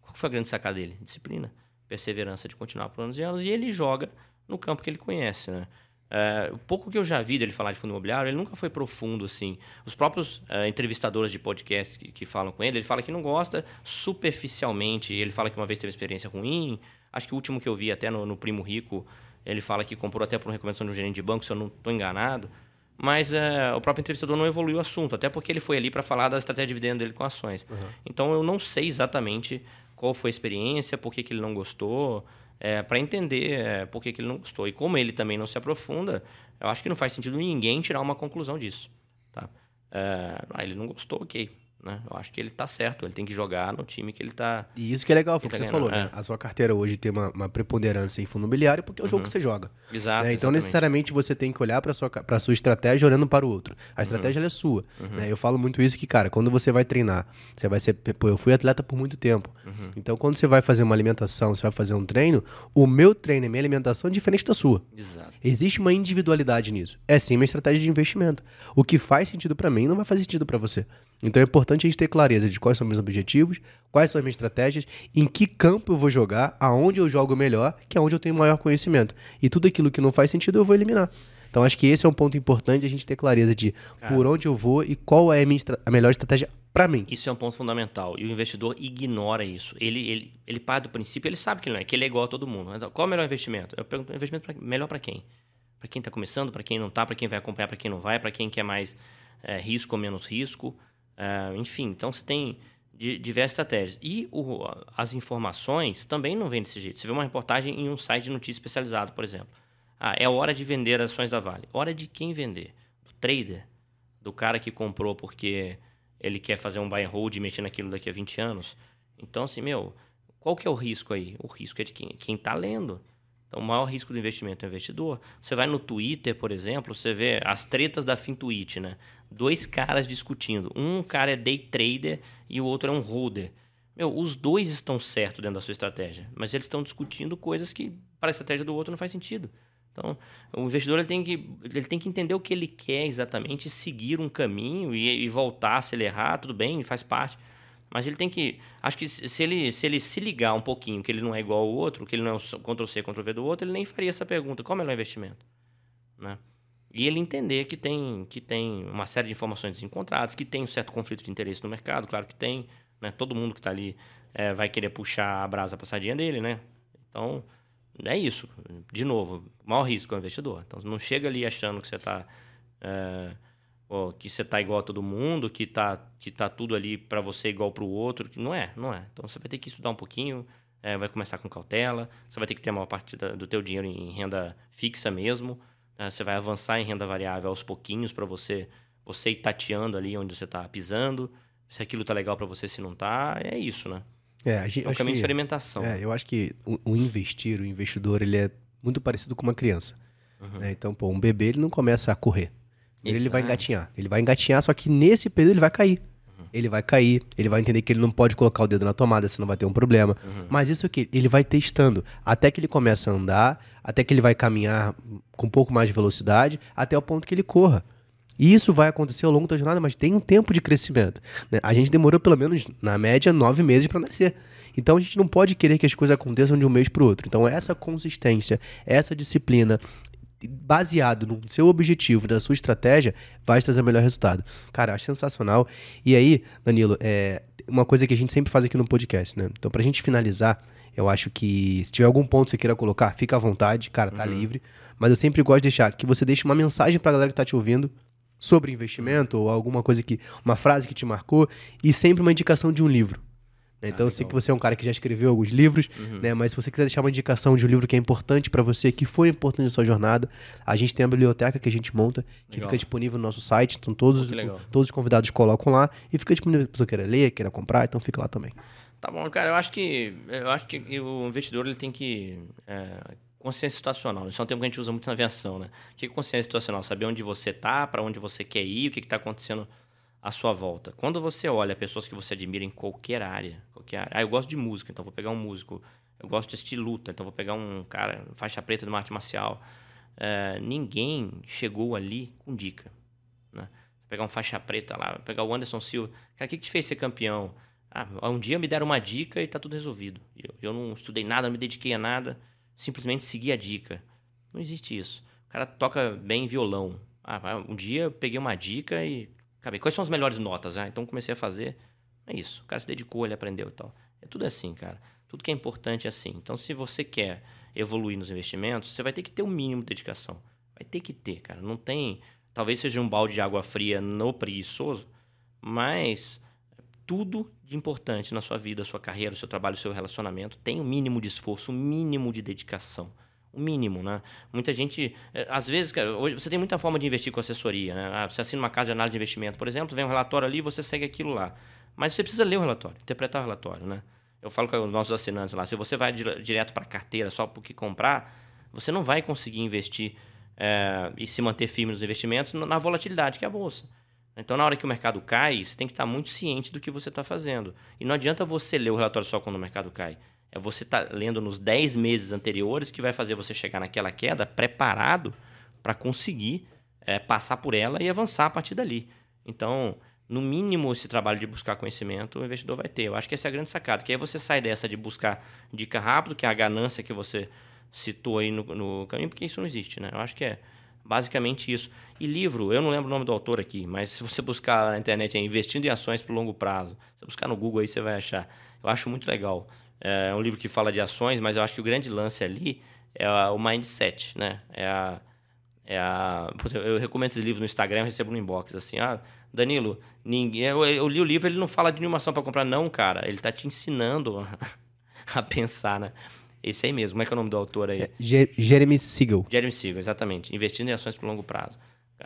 Qual foi a grande sacada dele? Disciplina. Perseverança de continuar por anos e anos. E ele joga no campo que ele conhece, né? Uh, o pouco que eu já vi dele falar de fundo imobiliário, ele nunca foi profundo assim. Os próprios uh, entrevistadores de podcast que, que, falam com ele, ele fala que não gosta superficialmente. Ele fala que uma vez teve experiência ruim. Acho que o último que eu vi até no, no Primo Rico, ele fala que comprou até por uma recomendação de um gerente de banco, se eu não estou enganado. Mas uh, o próprio entrevistador não evoluiu o assunto, até porque ele foi ali para falar da estratégia de dividendo dele com ações. Uhum. Então eu não sei exatamente qual foi a experiência, por que, que ele não gostou é, para entender é, por que, que ele não gostou. E como ele também não se aprofunda, eu acho que não faz sentido ninguém tirar uma conclusão disso. Tá? É, ah, ele não gostou, ok. Né? Eu acho que ele tá certo, ele tem que jogar no time que ele tá. E isso que é legal, foi o que, tá você falou, né? É. A sua carteira hoje tem uma, uma preponderância em fundo imobiliário porque é o uhum. jogo que você joga. Exato. Né? Então, necessariamente, você tem que olhar para sua, pra sua estratégia olhando para o outro. A estratégia uhum. é sua. Uhum. Né? Eu falo muito isso que, cara, quando você vai treinar, você vai ser. Pô, eu fui atleta por muito tempo. Uhum. Então, quando você vai fazer uma alimentação, você vai fazer um treino, o meu treino e minha alimentação é diferente da sua. Exato. Existe uma individualidade nisso. É sim uma estratégia de investimento. O que faz sentido para mim não vai fazer sentido para você. Então é importante a gente ter clareza de quais são meus objetivos, quais são as minhas estratégias, em que campo eu vou jogar, aonde eu jogo melhor, que é onde eu tenho maior conhecimento. E tudo aquilo que não faz sentido eu vou eliminar. Então acho que esse é um ponto importante a gente ter clareza de Cara, por onde eu vou e qual é a, minha, a melhor estratégia para mim. Isso é um ponto fundamental e o investidor ignora isso. Ele, ele, ele parte do princípio, ele sabe que ele não é, que ele é igual a todo mundo. Então, qual é o melhor investimento? Eu pergunto, investimento pra, melhor para quem? Para quem está começando, para quem não está, para quem vai acompanhar, para quem não vai, para quem quer mais é, risco ou menos risco. Uh, enfim, então você tem diversas estratégias. E o, as informações também não vêm desse jeito. Você vê uma reportagem em um site de notícia especializado, por exemplo. Ah, é hora de vender ações da Vale. Hora de quem vender? Do trader? Do cara que comprou porque ele quer fazer um buy and hold e mexer naquilo daqui a 20 anos? Então, assim, meu, qual que é o risco aí? O risco é de quem? Quem está lendo. Então, o maior risco do investimento é o investidor. Você vai no Twitter, por exemplo, você vê as tretas da FinTwitch, né? Dois caras discutindo. Um cara é day trader e o outro é um holder. Meu, os dois estão certos dentro da sua estratégia, mas eles estão discutindo coisas que para a estratégia do outro não faz sentido. Então, o investidor ele tem, que, ele tem que entender o que ele quer exatamente, seguir um caminho e, e voltar se ele errar, tudo bem, faz parte. Mas ele tem que. Acho que se ele, se ele se ligar um pouquinho que ele não é igual ao outro, que ele não é o Ctrl-C, Ctrl-V do outro, ele nem faria essa pergunta: qual é o melhor investimento? Né? E ele entender que tem, que tem uma série de informações desencontradas, que tem um certo conflito de interesse no mercado, claro que tem. Né? Todo mundo que está ali é, vai querer puxar a brasa passadinha dele, né? Então, é isso. De novo, maior risco é o investidor. Então, não chega ali achando que você está... É, que você está igual a todo mundo, que está que tá tudo ali para você igual para o outro. Não é, não é. Então, você vai ter que estudar um pouquinho, é, vai começar com cautela, você vai ter que ter uma parte da, do teu dinheiro em renda fixa mesmo? Você vai avançar em renda variável aos pouquinhos para você, você ir tateando ali onde você está pisando, se aquilo tá legal para você, se não tá, é isso, né? É, a gente, é um caminho de experimentação. É, eu acho que o, o, investir, o investidor, ele é muito parecido com uma criança. Uhum. Né? Então, pô, um bebê ele não começa a correr. Ele, ele vai engatinhar. Ele vai engatinhar, só que nesse período ele vai cair. Uhum. Ele vai cair, ele vai entender que ele não pode colocar o dedo na tomada, senão vai ter um problema. Uhum. Mas isso aqui, ele vai testando até que ele comece a andar, até que ele vai caminhar com um pouco mais de velocidade, até o ponto que ele corra. E isso vai acontecer ao longo da jornada, mas tem um tempo de crescimento. Né? A gente demorou pelo menos, na média, nove meses para nascer. Então a gente não pode querer que as coisas aconteçam de um mês para o outro. Então essa consistência, essa disciplina, baseado no seu objetivo, na sua estratégia, vai trazer o melhor resultado. Cara, acho sensacional. E aí, Danilo, é uma coisa que a gente sempre faz aqui no podcast, né? Então, pra gente finalizar, eu acho que se tiver algum ponto que você queira colocar, fica à vontade, cara, tá uhum. livre. Mas eu sempre gosto de deixar que você deixe uma mensagem pra galera que tá te ouvindo sobre investimento ou alguma coisa que. uma frase que te marcou e sempre uma indicação de um livro. Então, ah, eu sei que você é um cara que já escreveu alguns livros, uhum. né? Mas se você quiser deixar uma indicação de um livro que é importante para você, que foi importante na sua jornada, a gente tem a biblioteca que a gente monta, que legal. fica disponível no nosso site. Então, todos, todos os convidados colocam lá e fica disponível para você queira ler, queira comprar, então fica lá também. Tá bom, cara. Eu acho que eu acho que o investidor ele tem que é, consciência situacional. Isso é um termo que a gente usa muito na aviação, né? O que é consciência situacional? Saber onde você está, para onde você quer ir, o que está acontecendo à sua volta. Quando você olha pessoas que você admira em qualquer área, qualquer área. Ah, eu gosto de música, então vou pegar um músico. Eu gosto de assistir luta, então vou pegar um cara, faixa preta de uma arte marcial. É, ninguém chegou ali com dica. Né? Pegar um faixa preta lá, pegar o Anderson Silva. Cara, o que, que te fez ser campeão? Ah, um dia me deram uma dica e está tudo resolvido. Eu, eu não estudei nada, não me dediquei a nada simplesmente seguir a dica. Não existe isso. O cara toca bem violão. Ah, um dia eu peguei uma dica e acabei. Quais são as melhores notas? Ah, então comecei a fazer. É isso. O cara se dedicou, ele aprendeu e tal. É tudo assim, cara. Tudo que é importante é assim. Então, se você quer evoluir nos investimentos, você vai ter que ter o um mínimo de dedicação. Vai ter que ter, cara. Não tem. Talvez seja um balde de água fria no preguiçoso, mas tudo de importante na sua vida, sua carreira, seu trabalho, seu relacionamento tem o um mínimo de esforço, o um mínimo de dedicação. O mínimo, né? Muita gente. Eh, às vezes, cara, hoje você tem muita forma de investir com assessoria, né? Ah, você assina uma casa de análise de investimento, por exemplo, vem um relatório ali você segue aquilo lá. Mas você precisa ler o relatório, interpretar o relatório, né? Eu falo com os nossos assinantes lá, se você vai direto para a carteira só porque comprar, você não vai conseguir investir é, e se manter firme nos investimentos na volatilidade que é a bolsa. Então, na hora que o mercado cai, você tem que estar muito ciente do que você está fazendo. E não adianta você ler o relatório só quando o mercado cai. É você tá lendo nos 10 meses anteriores que vai fazer você chegar naquela queda preparado para conseguir é, passar por ela e avançar a partir dali. Então, no mínimo, esse trabalho de buscar conhecimento o investidor vai ter. Eu acho que essa é a grande sacada. Que aí você sai dessa de buscar dica rápido, que é a ganância que você citou aí no, no caminho, porque isso não existe. Né? Eu acho que é Basicamente isso. E livro, eu não lembro o nome do autor aqui, mas se você buscar na internet é Investindo em Ações para o Longo Prazo, se você buscar no Google aí você vai achar. Eu acho muito legal. É um livro que fala de ações, mas eu acho que o grande lance ali é o mindset, né? É a, é a, eu recomendo esses livros no Instagram, eu recebo no inbox assim, ah, Danilo, ninguém, eu, eu li o livro, ele não fala de nenhuma ação para comprar, não, cara. Ele está te ensinando *laughs* a pensar, né? Esse aí mesmo. Como é que é o nome do autor aí? É, Jeremy Siegel. Jeremy Siegel, exatamente. Investindo em ações por longo prazo.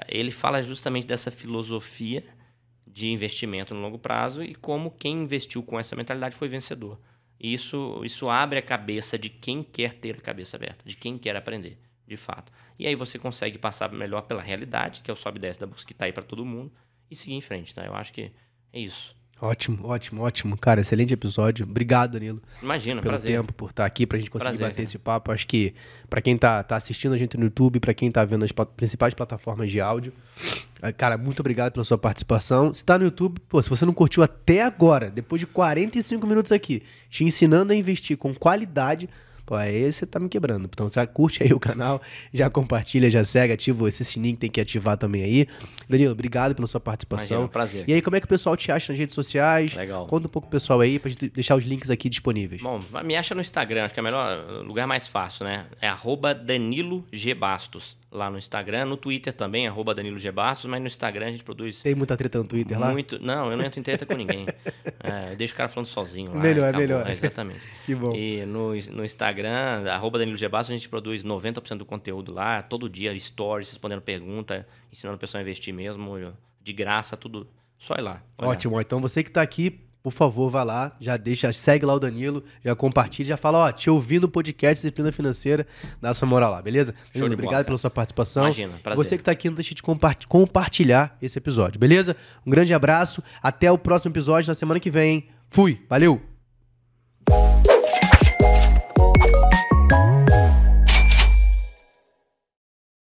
Ele fala justamente dessa filosofia de investimento no longo prazo e como quem investiu com essa mentalidade foi vencedor. Isso, isso abre a cabeça de quem quer ter a cabeça aberta, de quem quer aprender, de fato. E aí você consegue passar melhor pela realidade, que é o sobe e desce da busca que está aí para todo mundo, e seguir em frente, tá? Eu acho que é isso. Ótimo, ótimo, ótimo. Cara, excelente episódio. Obrigado, Danilo. Imagina, pelo prazer. tempo, por estar aqui, pra gente conseguir Prazer, bater cara. esse papo. Acho que pra quem tá, tá assistindo a gente no YouTube, pra quem tá vendo as principais plataformas de áudio, ah, cara, muito obrigado pela sua participação. Se tá no YouTube, pô, se você não curtiu até agora, depois de 45 minutos aqui, te ensinando a investir com qualidade, pô, aí você tá me quebrando. Então, você curte aí o canal, já compartilha, já segue, ativa esse sininho que tem que ativar também aí. Danilo, obrigado pela sua participação. Imagina, prazer. E aí, como é que o pessoal te acha nas redes sociais? Legal. Conta um pouco pro pessoal aí pra gente deixar os links aqui disponíveis. Bom, me acha no Instagram, acho que é o melhor lugar mais fácil, né? É arroba Danilo G. Bastos, lá no Instagram. No Twitter também, arroba Danilo G. Bastos, mas no Instagram a gente produz Tem muita treta no Twitter lá? muito... Não, eu não entro em treta com ninguém. *laughs* É, eu deixo o cara falando sozinho lá. Melhor, acabou. melhor. É, exatamente. *laughs* Que bom. E no, no Instagram, arroba Danilo G. Bastos, a gente produz 90% do conteúdo lá, todo dia, stories, respondendo pergunta, ensinando o pessoal a investir mesmo, de graça, tudo. Só ir lá. olhar. Ótimo. Então você que tá aqui, por favor, vá lá, já deixa, segue lá o Danilo, já compartilha, já fala, ó, te ouvi no podcast Disciplina Financeira, dá essa moral lá, beleza? Danilo, obrigado bola, pela sua participação. Imagina, prazer. Você que tá aqui, não deixe de compa- compartilhar esse episódio, beleza? Um grande abraço, até o próximo episódio na semana que vem. hein? Fui, valeu!